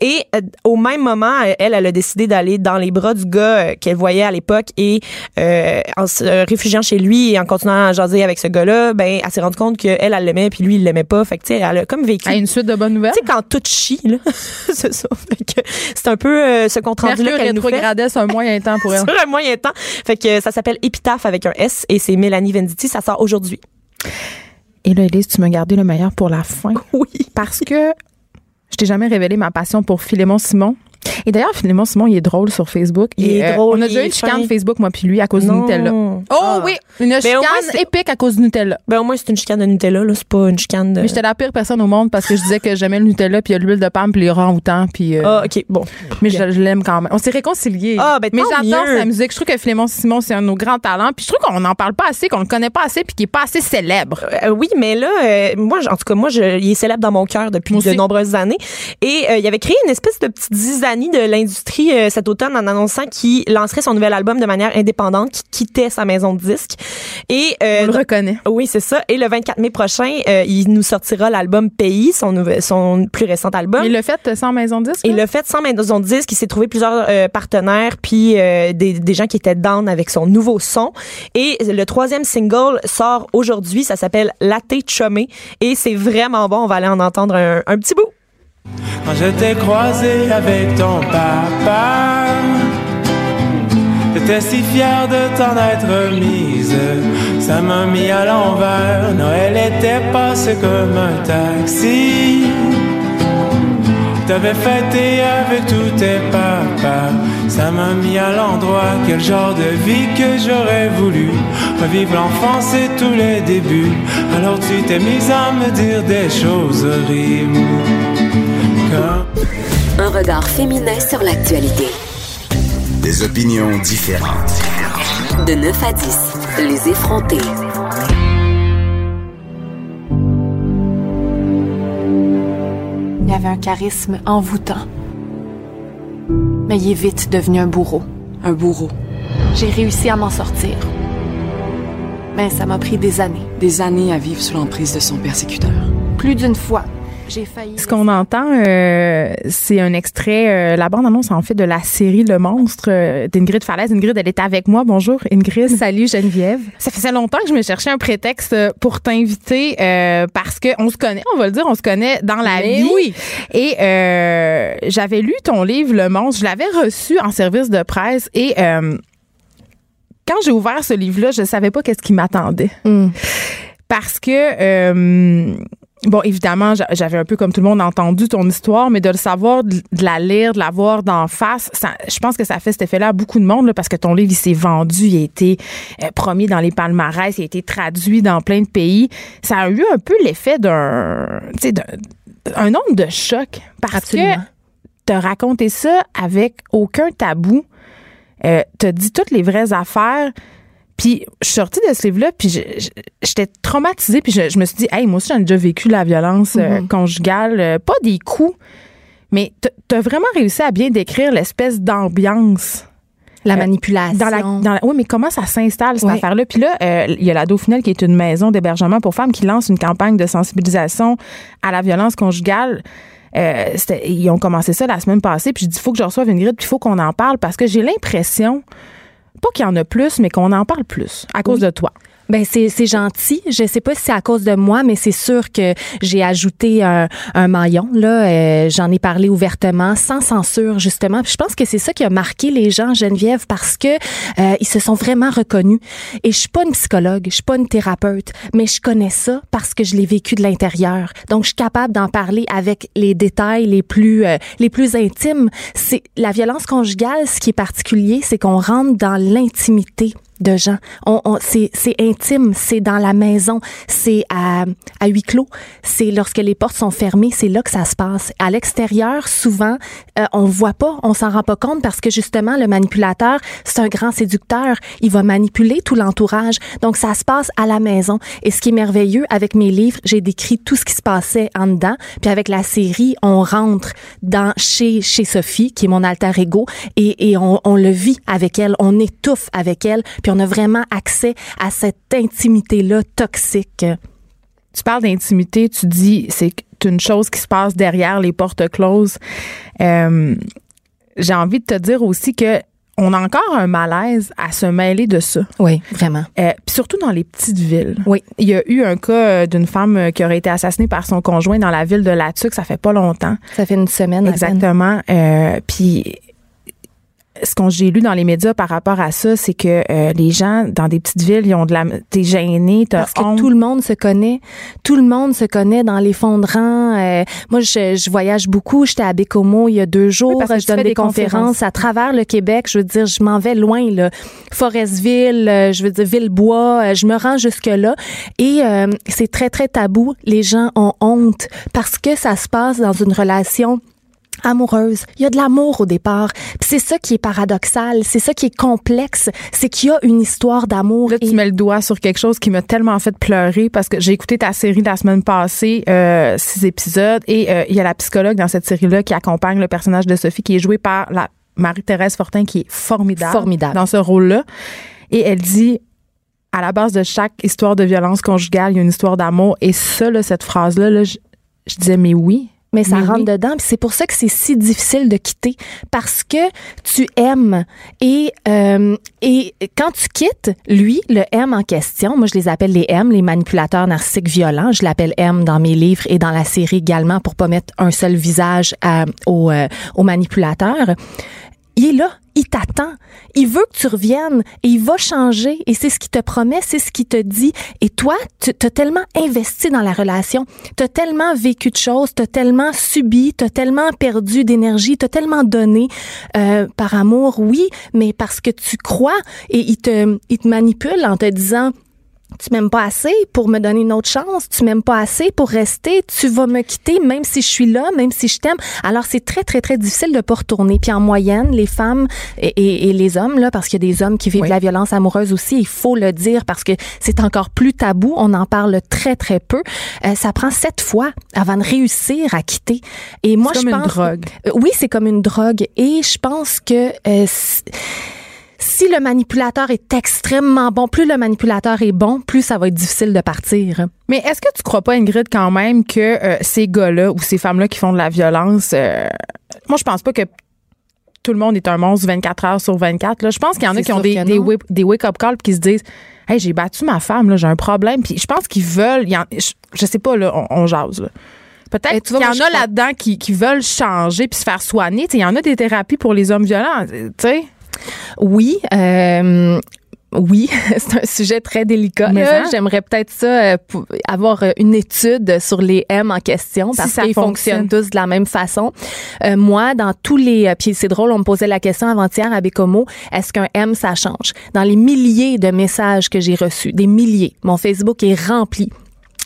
Speaker 4: Et euh, au même moment, elle, elle a décidé d'aller dans les bras du gars qu'elle voyait à l'époque et euh, en se réfugiant chez lui et en continuant à jaser avec ce gars-là, ben, elle s'est rendue compte qu'elle, elle l'aimait puis lui, il l'aimait pas. Fait que, tu sais, elle a comme vécu.
Speaker 2: À une suite de bonnes nouvelles?
Speaker 4: Tu sais, quand tout chie, là. c'est ça. Fait que c'est un peu euh, ce compte rendu-là qu'elle nous fait.
Speaker 2: sur un moyen temps pour elle.
Speaker 4: Sur un moyen temps. Fait que ça s'appelle Épitaphe avec un S et c'est Mélanie Venditti. Ça sort aujourd'hui.
Speaker 2: Et là, Élise, tu m'as gardé le meilleur pour la fin.
Speaker 4: Oui.
Speaker 2: Parce que je t'ai jamais révélé ma passion pour Philémon Simon. Et d'ailleurs, Philémon Simon, il est drôle sur Facebook.
Speaker 4: Il
Speaker 2: Et,
Speaker 4: est
Speaker 2: euh,
Speaker 4: drôle,
Speaker 2: On a déjà eu une chicane. Facebook, moi puis lui, à cause du
Speaker 4: Non.
Speaker 2: Nutella. Oh
Speaker 4: Ah.
Speaker 2: oui, une
Speaker 4: au
Speaker 2: chicane
Speaker 4: moins,
Speaker 2: épique à cause du Nutella.
Speaker 4: Ben, au moins, c'est une chicane de Nutella, là. C'est pas une chicane de.
Speaker 2: Mais j'étais la pire personne au monde parce que je disais que j'aimais le Nutella, puis il y a l'huile de palme, puis les orang-outans, puis... euh,
Speaker 4: Ah, OK. Bon.
Speaker 2: mais je, je l'aime quand même. On s'est réconciliés.
Speaker 4: Ah, ben,
Speaker 2: mais j'adore sa musique. Je trouve que Philémon Simon, c'est un de nos grands talents. Puis je trouve qu'on n'en parle pas assez, qu'on le connaît pas assez, puis qu'il est pas assez célèbre.
Speaker 4: Euh, oui, mais là, moi, en tout cas, moi, je, il est célèbre dans mon cœur depuis de nombreuses années. Et il avait créé une espèce de petite zizanie de l'industrie euh, cet automne en annonçant qu'il lancerait son nouvel album de manière indépendante, qu'il quittait sa maison de disques. Et euh,
Speaker 2: On le reconnaît.
Speaker 4: Oui, c'est ça. Et le 24 mai prochain, euh, il nous sortira l'album Pays, son, nouvel, son plus récent album.
Speaker 2: Il l'a fait sans maison de disque.
Speaker 4: Et il l'a fait sans maison de disque. Il s'est trouvé plusieurs partenaires, puis des, des gens qui étaient down avec son nouveau son. Et le troisième single sort aujourd'hui. Ça s'appelle Latte Chumé. Et c'est vraiment bon. On va aller en entendre un, un petit bout.
Speaker 5: Quand je t'ai croisé avec ton papa, J'étais si fier de t'en être mise. Ça m'a mis à l'envers. Noël était passé comme un taxi. T'avais fêté avec tous tes papas. Ça m'a mis à l'endroit. Quel genre de vie que j'aurais voulu. Revivre l'enfance et tous les débuts. Alors tu t'es mise à me dire des choses horribles. Comme
Speaker 3: Un regard féminin sur l'actualité.
Speaker 1: Des opinions différentes.
Speaker 3: De 9 à 10, les effrontés.
Speaker 6: Il avait un charisme envoûtant. Mais il est vite devenu un bourreau.
Speaker 7: Un bourreau.
Speaker 6: J'ai réussi à m'en sortir. Mais ça m'a pris des années.
Speaker 7: Des années à vivre sous l'emprise de son persécuteur.
Speaker 6: Plus d'une fois, j'ai failli.
Speaker 2: Ce qu'on entend, euh, c'est un extrait, euh, la bande-annonce en fait de la série Le Monstre euh, d'Ingrid Falaise. Ingrid, elle est avec moi. Bonjour Ingrid.
Speaker 4: Salut Geneviève.
Speaker 2: Ça faisait longtemps que je me cherchais un prétexte euh, pour t'inviter euh, parce que on se connaît, on va le dire, on se connaît dans la
Speaker 4: Mais
Speaker 2: vie.
Speaker 4: oui.
Speaker 2: Et euh, j'avais lu ton livre Le Monstre, je l'avais reçu en service de presse et euh, quand j'ai ouvert ce livre-là, je savais pas qu'est-ce qui m'attendait
Speaker 4: Mm.
Speaker 2: parce que euh, bon évidemment j'a- j'avais un peu comme tout le monde entendu ton histoire mais de le savoir de, la lire de la voir d'en face ça, je pense que ça fait cet effet-là à beaucoup de monde là, parce que ton livre il s'est vendu il a été euh, premier dans les palmarès il a été traduit dans plein de pays ça a eu un peu l'effet d'un tu sais d'un un nombre de choc parce
Speaker 4: Absolument.
Speaker 2: que t'as raconté ça avec aucun tabou euh, t'as dit toutes les vraies affaires puis je suis sortie de ce livre-là, puis j'étais traumatisée, puis je, je me suis dit, hey, moi aussi, j'en ai déjà vécu la violence euh, conjugale, euh, pas des coups, mais t'as vraiment réussi à bien décrire l'espèce d'ambiance.
Speaker 4: La
Speaker 2: Euh,
Speaker 4: manipulation.
Speaker 2: Dans la, dans la- oui, mais comment ça s'installe, cette
Speaker 4: Oui.
Speaker 2: affaire-là? Puis là, euh, il y a la Dauphinelle, qui est une maison d'hébergement pour femmes, qui lance une campagne de sensibilisation à la violence conjugale. Euh, ils ont commencé ça la semaine passée, puis je dis, il faut que je reçoive une grille, puis il faut qu'on en parle, parce que j'ai l'impression, pas qu'il y en a plus, mais qu'on en parle plus à cause de toi.
Speaker 8: Ben c'est c'est gentil. Je sais pas si c'est à cause de moi, mais c'est sûr que j'ai ajouté un, un maillon. Là, Euh, j'en ai parlé ouvertement, sans censure justement. Puis je pense que c'est ça qui a marqué les gens, Geneviève, parce que euh, ils se sont vraiment reconnus. Et je suis pas une psychologue, je suis pas une thérapeute, mais je connais ça parce que je l'ai vécu de l'intérieur. Donc je suis capable d'en parler avec les détails les plus euh, les plus intimes. C'est la violence conjugale. Ce qui est particulier, c'est qu'on rentre dans l'intimité de gens. On, on- c'est, intime, c'est dans la maison, c'est à, à huis clos, c'est lorsque les portes sont fermées, c'est là que ça se passe. À l'extérieur, souvent, euh, on voit pas, on s'en rend pas compte parce que justement, le manipulateur, c'est un grand séducteur. Il va manipuler tout l'entourage. Donc, ça se passe à la maison. Et ce qui est merveilleux avec mes livres, j'ai décrit tout ce qui se passait en dedans. Puis avec la série, on rentre dans chez chez Sophie, qui est mon alter ego, et, et on, on le vit avec elle, on étouffe avec elle, puis on a vraiment accès à cette intimité-là toxique.
Speaker 2: Tu parles d'intimité, tu dis c'est une chose qui se passe derrière les portes closes. Euh, J'ai envie de te dire aussi que on a encore un malaise à se mêler de ça.
Speaker 8: Oui, vraiment.
Speaker 2: Euh, puis surtout dans les petites villes.
Speaker 8: Oui.
Speaker 2: Il y a eu un cas euh, d'une femme qui aurait été assassinée par son conjoint dans la ville de Latuc, ça fait pas longtemps.
Speaker 8: Ça fait une semaine.
Speaker 2: Exactement. Euh, puis ce qu'on j'ai lu dans les médias par rapport à ça, c'est que euh, les gens dans des petites villes, ils ont de la t'es gêné, t'as
Speaker 8: Parce que
Speaker 2: honte.
Speaker 8: tout le monde se connaît. Tout le monde se connaît dans les fonds de rang. Euh, moi, je, je voyage beaucoup. J'étais à Bécomo il y a deux jours.
Speaker 2: que
Speaker 8: je donne des,
Speaker 2: des
Speaker 8: conférences.
Speaker 2: conférences.
Speaker 8: à travers le Québec. Je veux dire, je m'en vais loin. Là. Forestville, euh, je veux dire Villebois. euh, je me rends jusque-là. Et euh, c'est très, très tabou. Les gens ont honte parce que ça se passe dans une relation amoureuse. Il y a de l'amour au départ. C'est ça qui est paradoxal, c'est ça qui est complexe, c'est qu'il y a une histoire d'amour.
Speaker 2: Là, tu
Speaker 8: et-
Speaker 2: mets le doigt sur quelque chose qui m'a tellement fait pleurer parce que j'ai écouté ta série la semaine passée, euh, six épisodes, et euh, il y a la psychologue dans cette série-là qui accompagne le personnage de Sophie qui est joué par la Marie-Thérèse Fortin qui est formidable,
Speaker 8: Formidable.
Speaker 2: dans ce rôle-là. Et elle dit, à la base de chaque histoire de violence conjugale, il y a une histoire d'amour. Et ça, là, cette phrase-là, là, je, je disais, mais oui.
Speaker 8: Mais ça
Speaker 2: Mais
Speaker 8: rentre
Speaker 2: oui.
Speaker 8: dedans, puis c'est pour ça que c'est si difficile de quitter parce que tu aimes et euh, et quand tu quittes, lui, le M en question, moi je les appelle les M, les manipulateurs narcissiques violents, je l'appelle M dans mes livres et dans la série également pour pas mettre un seul visage à- au euh, au manipulateur. il est là, il t'attend. Il veut que tu reviennes et il va changer et c'est ce qu'il te promet, c'est ce qu'il te dit. Et toi, tu t'as tellement investi dans la relation, t'as tellement vécu de choses, t'as tellement subi, t'as tellement perdu d'énergie, t'as tellement donné euh, par amour, oui, mais parce que tu crois et il te, il te manipule en te disant tu m'aimes pas assez pour me donner une autre chance, tu m'aimes pas assez pour rester, tu vas me quitter même si je suis là, même si je t'aime. Alors c'est très très très difficile de pas retourner. Puis en moyenne, les femmes et, et- et les hommes là, parce qu'il y a des hommes qui vivent
Speaker 2: Oui.
Speaker 8: la violence amoureuse aussi, il faut le dire parce que c'est encore plus tabou. On en parle très très peu. Euh, ça prend sept fois avant de réussir à quitter. Et moi je
Speaker 2: comme une
Speaker 8: pense
Speaker 2: drogue.
Speaker 8: euh, oui, c'est comme une drogue. Et je pense que euh, si- le manipulateur est extrêmement bon, plus le manipulateur est bon, plus ça va être difficile de partir.
Speaker 2: Mais est-ce que tu crois pas, Ingrid, quand même, que euh, ces gars-là ou ces femmes-là qui font de la violence, euh, moi, je pense pas que tout le monde est un monstre 24 heures sur 24. Là. Je pense qu'il y en a qui ont des, des, des wake-up calls qui se disent Hey, j'ai battu ma femme, là, j'ai un problème. Puis je pense qu'ils veulent. en- je, je sais pas, là, on, on jase. là. Peut-être
Speaker 8: Eh,
Speaker 2: qu'il y en a là-dedans qui, qui veulent changer puis se faire soigner. Il y en a des thérapies pour les hommes violents. Tu sais.
Speaker 8: Oui, euh, oui, c'est un sujet très délicat.
Speaker 2: Hein?
Speaker 8: J'aimerais peut-être ça euh, avoir euh, une étude sur les M en question parce qu'ils
Speaker 2: fonctionne.
Speaker 8: fonctionnent tous de la même façon. Euh, moi, dans tous les puis c'est drôle, on me posait la question avant-hier à Bécomo, est-ce qu'un M ça change? Dans les milliers de messages que j'ai reçus, des milliers, mon Facebook est rempli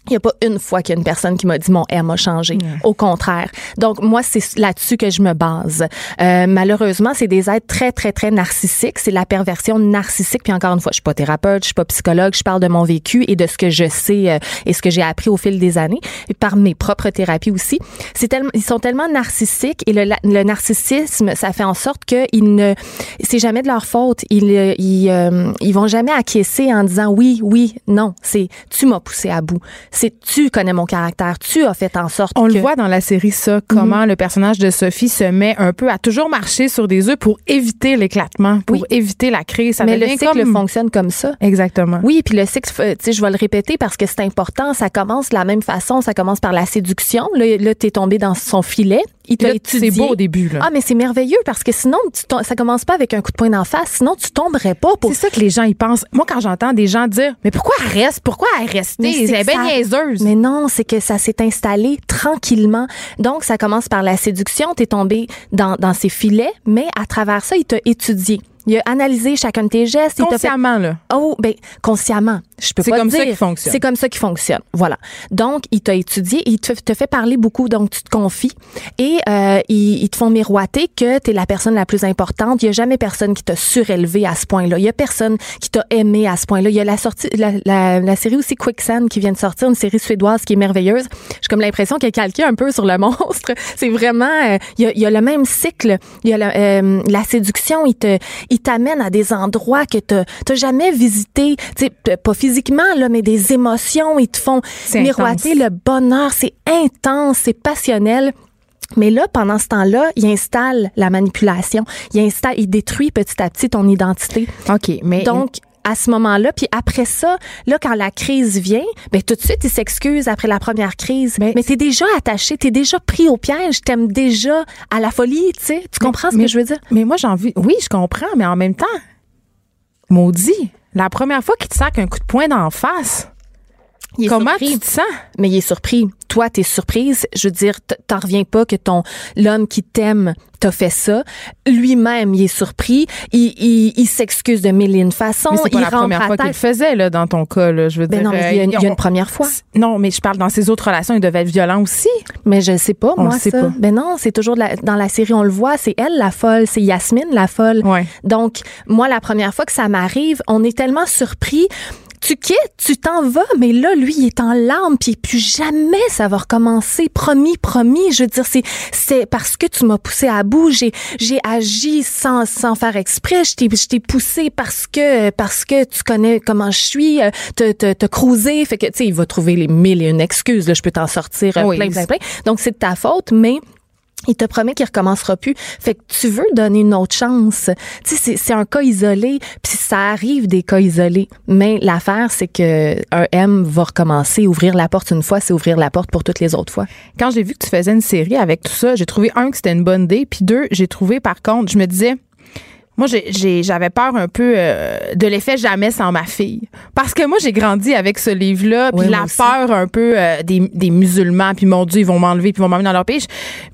Speaker 8: il n'y a pas une fois qu'il y a une personne qui m'a dit mon M a changé. Au contraire. Donc, moi, c'est là-dessus que je me base. Euh, malheureusement, c'est des êtres très, très, très narcissiques. C'est la perversion narcissique. Puis encore une fois, je suis pas thérapeute, je suis pas psychologue, je parle de mon vécu et de ce que je sais euh, et ce que j'ai appris au fil des années et par mes propres thérapies aussi. C'est tellement, ils sont tellement narcissiques et le, le narcissisme, ça fait en sorte que ils ne, c'est jamais de leur faute. Ils, euh, ils, euh, ils vont jamais acquiescer en disant oui, oui, non. C'est tu m'as poussé à bout. C'est tu connais mon caractère. Tu as fait en sorte
Speaker 2: On
Speaker 8: que
Speaker 2: le voit dans la série, ça, comment le personnage de Sophie se met un peu à toujours marcher sur des œufs pour éviter l'éclatement, pour
Speaker 8: Oui.
Speaker 2: éviter la crise. Ça
Speaker 8: mais le cycle
Speaker 2: comme...
Speaker 8: fonctionne comme ça.
Speaker 2: Exactement.
Speaker 8: Oui, puis le cycle, euh, tu sais, je vais le répéter parce que c'est important. Ça commence de la même façon. Ça commence par la séduction. Là, là t'es tombé dans son filet. Il t'a
Speaker 2: Là,
Speaker 8: étudié.
Speaker 2: C'est beau au début. Là.
Speaker 8: Ah, mais c'est merveilleux parce que sinon, tu ça commence pas avec un coup de poing d'en face. Sinon, tu tomberais pas pour.
Speaker 2: C'est ça que les gens y pensent. Moi, quand j'entends des gens dire Mais pourquoi elle reste? Pourquoi elle restée?
Speaker 8: C'est
Speaker 2: bien niaiseuse.
Speaker 8: Mais non, c'est que ça s'est installé tranquillement. Donc, ça commence par la séduction. T'es tombé dans, dans ses filets, mais à travers ça, il t'a étudié. Il a analysé chacun de tes gestes. Fait
Speaker 2: Consciemment, là.
Speaker 8: Oh, ben consciemment, je peux
Speaker 2: C'est
Speaker 8: pas
Speaker 2: comme
Speaker 8: te
Speaker 2: ça
Speaker 8: dire.
Speaker 2: qu'il fonctionne.
Speaker 8: C'est comme ça qu'il fonctionne. Voilà. Donc, il t'a étudié, il te, te fait parler beaucoup, donc tu te confies et euh, ils, ils te font miroiter que tu es la personne la plus importante. Il y a jamais personne qui t'a surélevé à ce point-là. Il y a personne qui t'a aimé à ce point-là. Il y a la sortie, la, la, la série aussi Quicksand qui vient de sortir, une série suédoise qui est merveilleuse. J'ai comme l'impression qu'elle calqué un peu sur le monstre. C'est vraiment, euh, il, y a, il y a le même cycle. Il y a la, euh, la séduction, il te, il t'amène à des endroits que t'as t'as jamais visité. Tu sais, p- pas physiquement là, mais des émotions. Ils te font miroiter
Speaker 2: intense.
Speaker 8: le bonheur. C'est intense, c'est passionnel. Mais là, pendant ce temps-là, il installe la manipulation. Il installe, il détruit petit à petit ton identité.
Speaker 2: OK, mais.
Speaker 8: Donc, à ce moment-là, puis après ça, là, quand la crise vient, ben tout de suite, il s'excuse après la première crise.
Speaker 2: Mais-
Speaker 8: Mais, t'es déjà attaché, t'es déjà pris au piège, t'aimes déjà à la folie, tu sais. Tu comprends ce
Speaker 2: mais-
Speaker 8: que je veux dire?
Speaker 2: Mais moi, j'ai envie. Oui, je comprends, mais en même temps, maudit, la première fois qu'il te sac un coup de poing d'en face,
Speaker 8: Il
Speaker 2: comment
Speaker 8: surpris.
Speaker 2: tu te sens?
Speaker 8: Mais il est surpris. Toi, t'es surprise. Je veux dire, t'en reviens pas que ton l'homme qui t'aime t'a fait ça. Lui-même, il est surpris. Il, il, il s'excuse de mille et une façons.
Speaker 2: Mais c'est pas
Speaker 8: il
Speaker 2: la première fois qu'il le faisait, là, dans ton cas, là. Je veux
Speaker 8: Ben
Speaker 2: dire.
Speaker 8: non, mais il y a, une- il y a
Speaker 2: euh,
Speaker 8: une première fois.
Speaker 2: Non, mais je parle dans ses autres relations, il devait être violent aussi.
Speaker 8: Mais je sais pas,
Speaker 2: On
Speaker 8: moi,
Speaker 2: le sait
Speaker 8: ça.
Speaker 2: pas.
Speaker 8: Ben non, c'est toujours de la- dans la série, on le voit, c'est elle la folle, c'est Yasmine la folle.
Speaker 2: Ouais.
Speaker 8: Donc, moi, la première fois que ça m'arrive, on est tellement surpris. Tu quittes, tu t'en vas, mais là, lui, il est en larmes, puis plus jamais ça va recommencer. Promis, promis. Je veux dire, c'est, c'est parce que tu m'as poussé à bout. J'ai, j'ai agi sans, sans faire exprès. Je t'ai, je t'ai poussé parce que, parce que tu connais comment je suis, euh, te, te, te cruiser. Fait que, tu sais, il va trouver les mille et une excuses. Là, je peux t'en sortir euh,
Speaker 2: Oui.
Speaker 8: plein, plein, plein. Donc, c'est de ta faute, mais il te promet qu'il recommencera plus. Fait que tu veux donner une autre chance. Tu sais, c'est- un cas isolé, puis ça arrive des cas isolés. Mais l'affaire, c'est que un M va recommencer. Ouvrir la porte une fois, c'est ouvrir la porte pour toutes les autres fois.
Speaker 2: Quand j'ai vu que tu faisais une série avec tout ça, j'ai trouvé un que c'était une bonne idée, puis deux, j'ai trouvé par contre, je me disais Moi, j'avais peur un peu euh, de l'effet jamais sans ma fille. Parce que moi, j'ai grandi avec ce livre-là, puis
Speaker 8: Oui,
Speaker 2: la peur un peu euh, des, des musulmans, puis mon Dieu, ils vont m'enlever, puis ils vont m'emmener dans leur pays.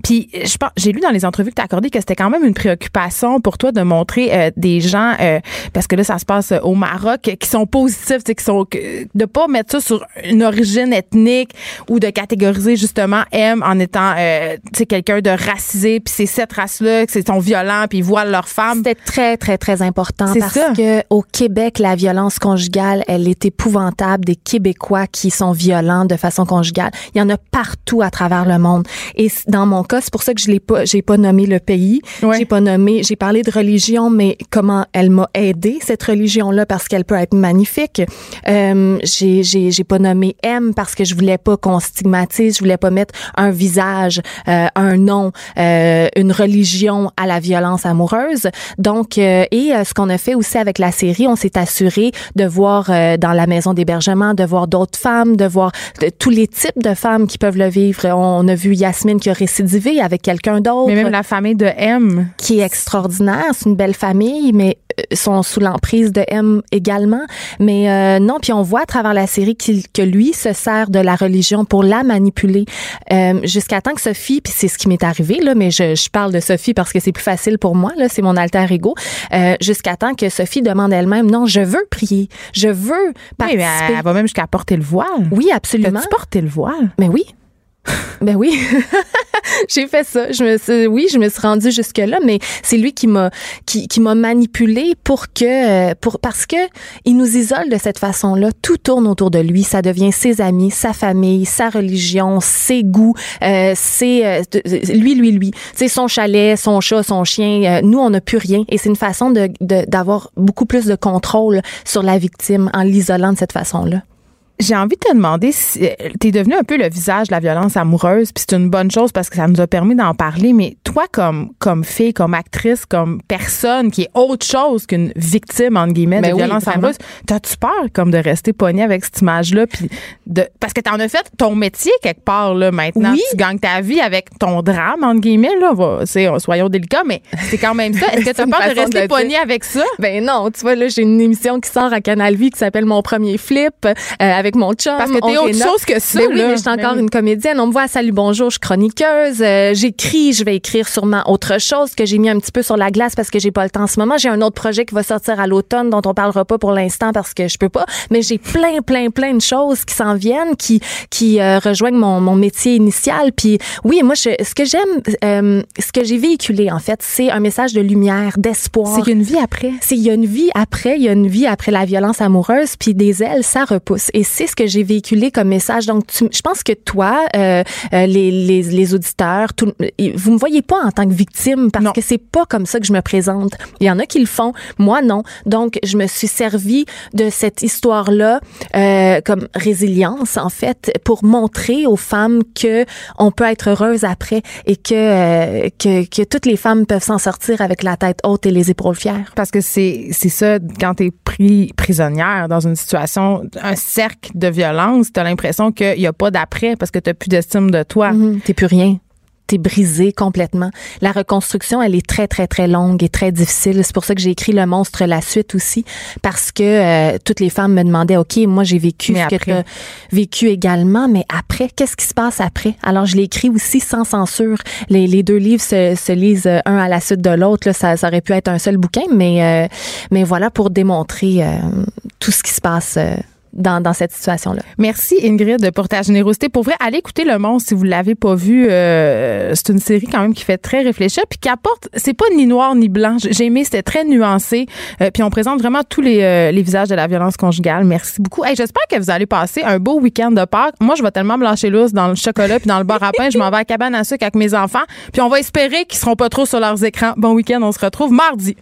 Speaker 2: Puis je pense, j'ai lu dans les entrevues que tu as accordées que c'était quand même une préoccupation pour toi de montrer euh, des gens, euh, parce que là, ça se passe euh, au Maroc, qui sont positifs, qui sont de pas mettre ça sur une origine ethnique ou de catégoriser justement M en étant, euh, tu sais, quelqu'un de racisé, puis c'est cette race-là, que c'est sont violents, puis ils voilent leurs femmes.
Speaker 8: C'était très, très, très important parce
Speaker 2: ça.
Speaker 8: que au Québec, la violence conjugale, elle est épouvantable. Des Québécois qui sont violents de façon conjugale. Il y en a partout à travers le monde. Et dans mon cas, c'est pour ça que je l'ai pas, j'ai pas nommé le pays.
Speaker 2: Ouais.
Speaker 8: J'ai pas nommé, j'ai parlé de religion, mais comment elle m'a aidé, cette religion-là, parce qu'elle peut être magnifique. Euh, j'ai, j'ai, j'ai pas nommé M parce que je voulais pas qu'on stigmatise, je voulais pas mettre un visage, euh, un nom, euh, une religion à la violence amoureuse. Donc, euh, et euh, ce qu'on a fait aussi avec la série, on s'est assuré de voir euh, dans la maison d'hébergement, de voir d'autres femmes, de voir de- tous les types de femmes qui peuvent le vivre. On a vu Yasmine qui a récidivé avec quelqu'un d'autre
Speaker 2: Mais même la famille de M.
Speaker 8: qui est extraordinaire. C'est une belle famille, mais euh, sont sous l'emprise de M également. Mais euh, non, puis on voit à travers la série qu'il- que lui se sert de la religion pour la manipuler euh, jusqu'à temps que Sophie, puis c'est ce qui m'est arrivé là, mais je, je parle de Sophie parce que c'est plus facile pour moi là, c'est mon alter ego. Euh, jusqu'à temps que Sophie demande elle-même, non, je veux prier, je veux
Speaker 2: Oui,
Speaker 8: participer.
Speaker 2: mais elle, elle va même jusqu'à porter le voile.
Speaker 8: Oui, absolument.
Speaker 2: T'as-tu porté le voile?
Speaker 8: Mais oui. Ben oui, j'ai fait ça. Je me suis, oui, je me suis rendue jusque là, mais c'est lui qui m'a qui, qui m'a manipulé pour que pour parce que il nous isole de cette façon-là. Tout tourne autour de lui. Ça devient ses amis, sa famille, sa religion, ses goûts, euh, c'est euh, lui, lui, lui. C'est son chalet, son chat, son chien. Euh, nous, on n'a plus rien, et c'est une façon de- d'avoir beaucoup plus de contrôle sur la victime en l'isolant de cette façon-là.
Speaker 2: J'ai envie de te demander si tu es devenu un peu le visage de la violence amoureuse, puis c'est une bonne chose parce que ça nous a permis d'en parler, mais toi comme comme fille, comme actrice, comme personne qui est autre chose qu'une victime entre guillemets
Speaker 8: Ben
Speaker 2: de
Speaker 8: oui,
Speaker 2: violence
Speaker 8: vraiment.
Speaker 2: amoureuse, t'as-tu peur comme de rester pognée avec cette image-là puis de parce que t'en as fait ton métier quelque part là maintenant,
Speaker 8: Oui.
Speaker 2: tu gagnes ta vie avec ton drame entre guillemets là, va, c'est soyons délicats, mais c'est quand même ça. Est-ce que t'as peur de
Speaker 8: de
Speaker 2: rester
Speaker 8: le
Speaker 2: pognée avec ça?
Speaker 8: Ben non, tu vois là, j'ai une émission qui sort à Canal Vie qui s'appelle Mon premier flip euh, avec mon chum.
Speaker 2: Parce que t'es autre chose que ça,
Speaker 8: Ben oui,
Speaker 2: là.
Speaker 8: mais je suis
Speaker 2: Ben
Speaker 8: encore
Speaker 2: oui.
Speaker 8: une comédienne. On me voit à Salut Bonjour, je suis chroniqueuse. Euh, J'écris, je vais écrire sûrement autre chose que j'ai mis un petit peu sur la glace parce que j'ai pas le temps en ce moment. J'ai un autre projet qui va sortir à l'automne dont on parlera pas pour l'instant parce que je peux pas. Mais j'ai plein, plein, plein de choses qui s'en viennent, qui qui euh, rejoignent mon, mon métier initial. Puis oui, moi, je, ce que j'aime, euh, ce que j'ai véhiculé en fait, c'est un message de lumière, d'espoir.
Speaker 2: C'est qu'il y a une vie après.
Speaker 8: C'est il y a une vie après, il y a une vie après la violence amoureuse, puis des ailes, ça repousse. Et c'est ce que j'ai véhiculé comme message. Donc, tu- je pense que toi, euh, euh, les, les, les auditeurs, tout, vous me voyez pas en tant que victime parce
Speaker 2: Non.
Speaker 8: que c'est pas comme ça que je me présente. Il y en a qui le font, moi non. Donc, je me suis servi de cette histoire-là euh, comme résilience en fait pour montrer aux femmes que on peut être heureuse après et que euh, que, que toutes les femmes peuvent s'en sortir avec la tête haute et les épaules fières.
Speaker 2: Parce que c'est c'est ça, quand t'es pris prisonnière dans une situation, un cercle de violence, t'as l'impression qu'il y a pas d'après parce que t'as plus d'estime de toi.
Speaker 8: Mhm. T'es plus rien. T'es brisé complètement. La reconstruction, elle est très, très, très longue et très difficile. C'est pour ça que j'ai écrit Le monstre, la suite aussi, parce que euh, toutes les femmes me demandaient, OK, moi j'ai vécu
Speaker 2: Mais
Speaker 8: ce que vécu également, mais après, qu'est-ce qui se passe après? Alors, je l'ai écrit aussi sans censure. Les, les deux livres se, se lisent euh, un à la suite de l'autre. Ça, ça aurait pu être un seul bouquin, mais, euh, mais voilà, pour démontrer euh, tout ce qui se passe dans, cette situation-là.
Speaker 2: Merci Ingrid pour ta générosité. Pour vrai, allez écouter Le Monstre si vous l'avez pas vu. Euh, c'est une série quand même qui fait très réfléchir puis qui apporte. C'est pas ni noir ni blanc. J'ai aimé, c'était très nuancé. Euh, puis on présente vraiment tous les, euh, les visages de la violence conjugale. Merci beaucoup. Hey, j'espère que vous allez passer un beau week-end de Pâques. Moi, je vais tellement me lâcher lousse dans le chocolat puis dans le bar à pain. Je m'en vais à cabane à sucre avec mes enfants. Puis on va espérer qu'ils seront pas trop sur leurs écrans. Bon week-end. On se retrouve mardi.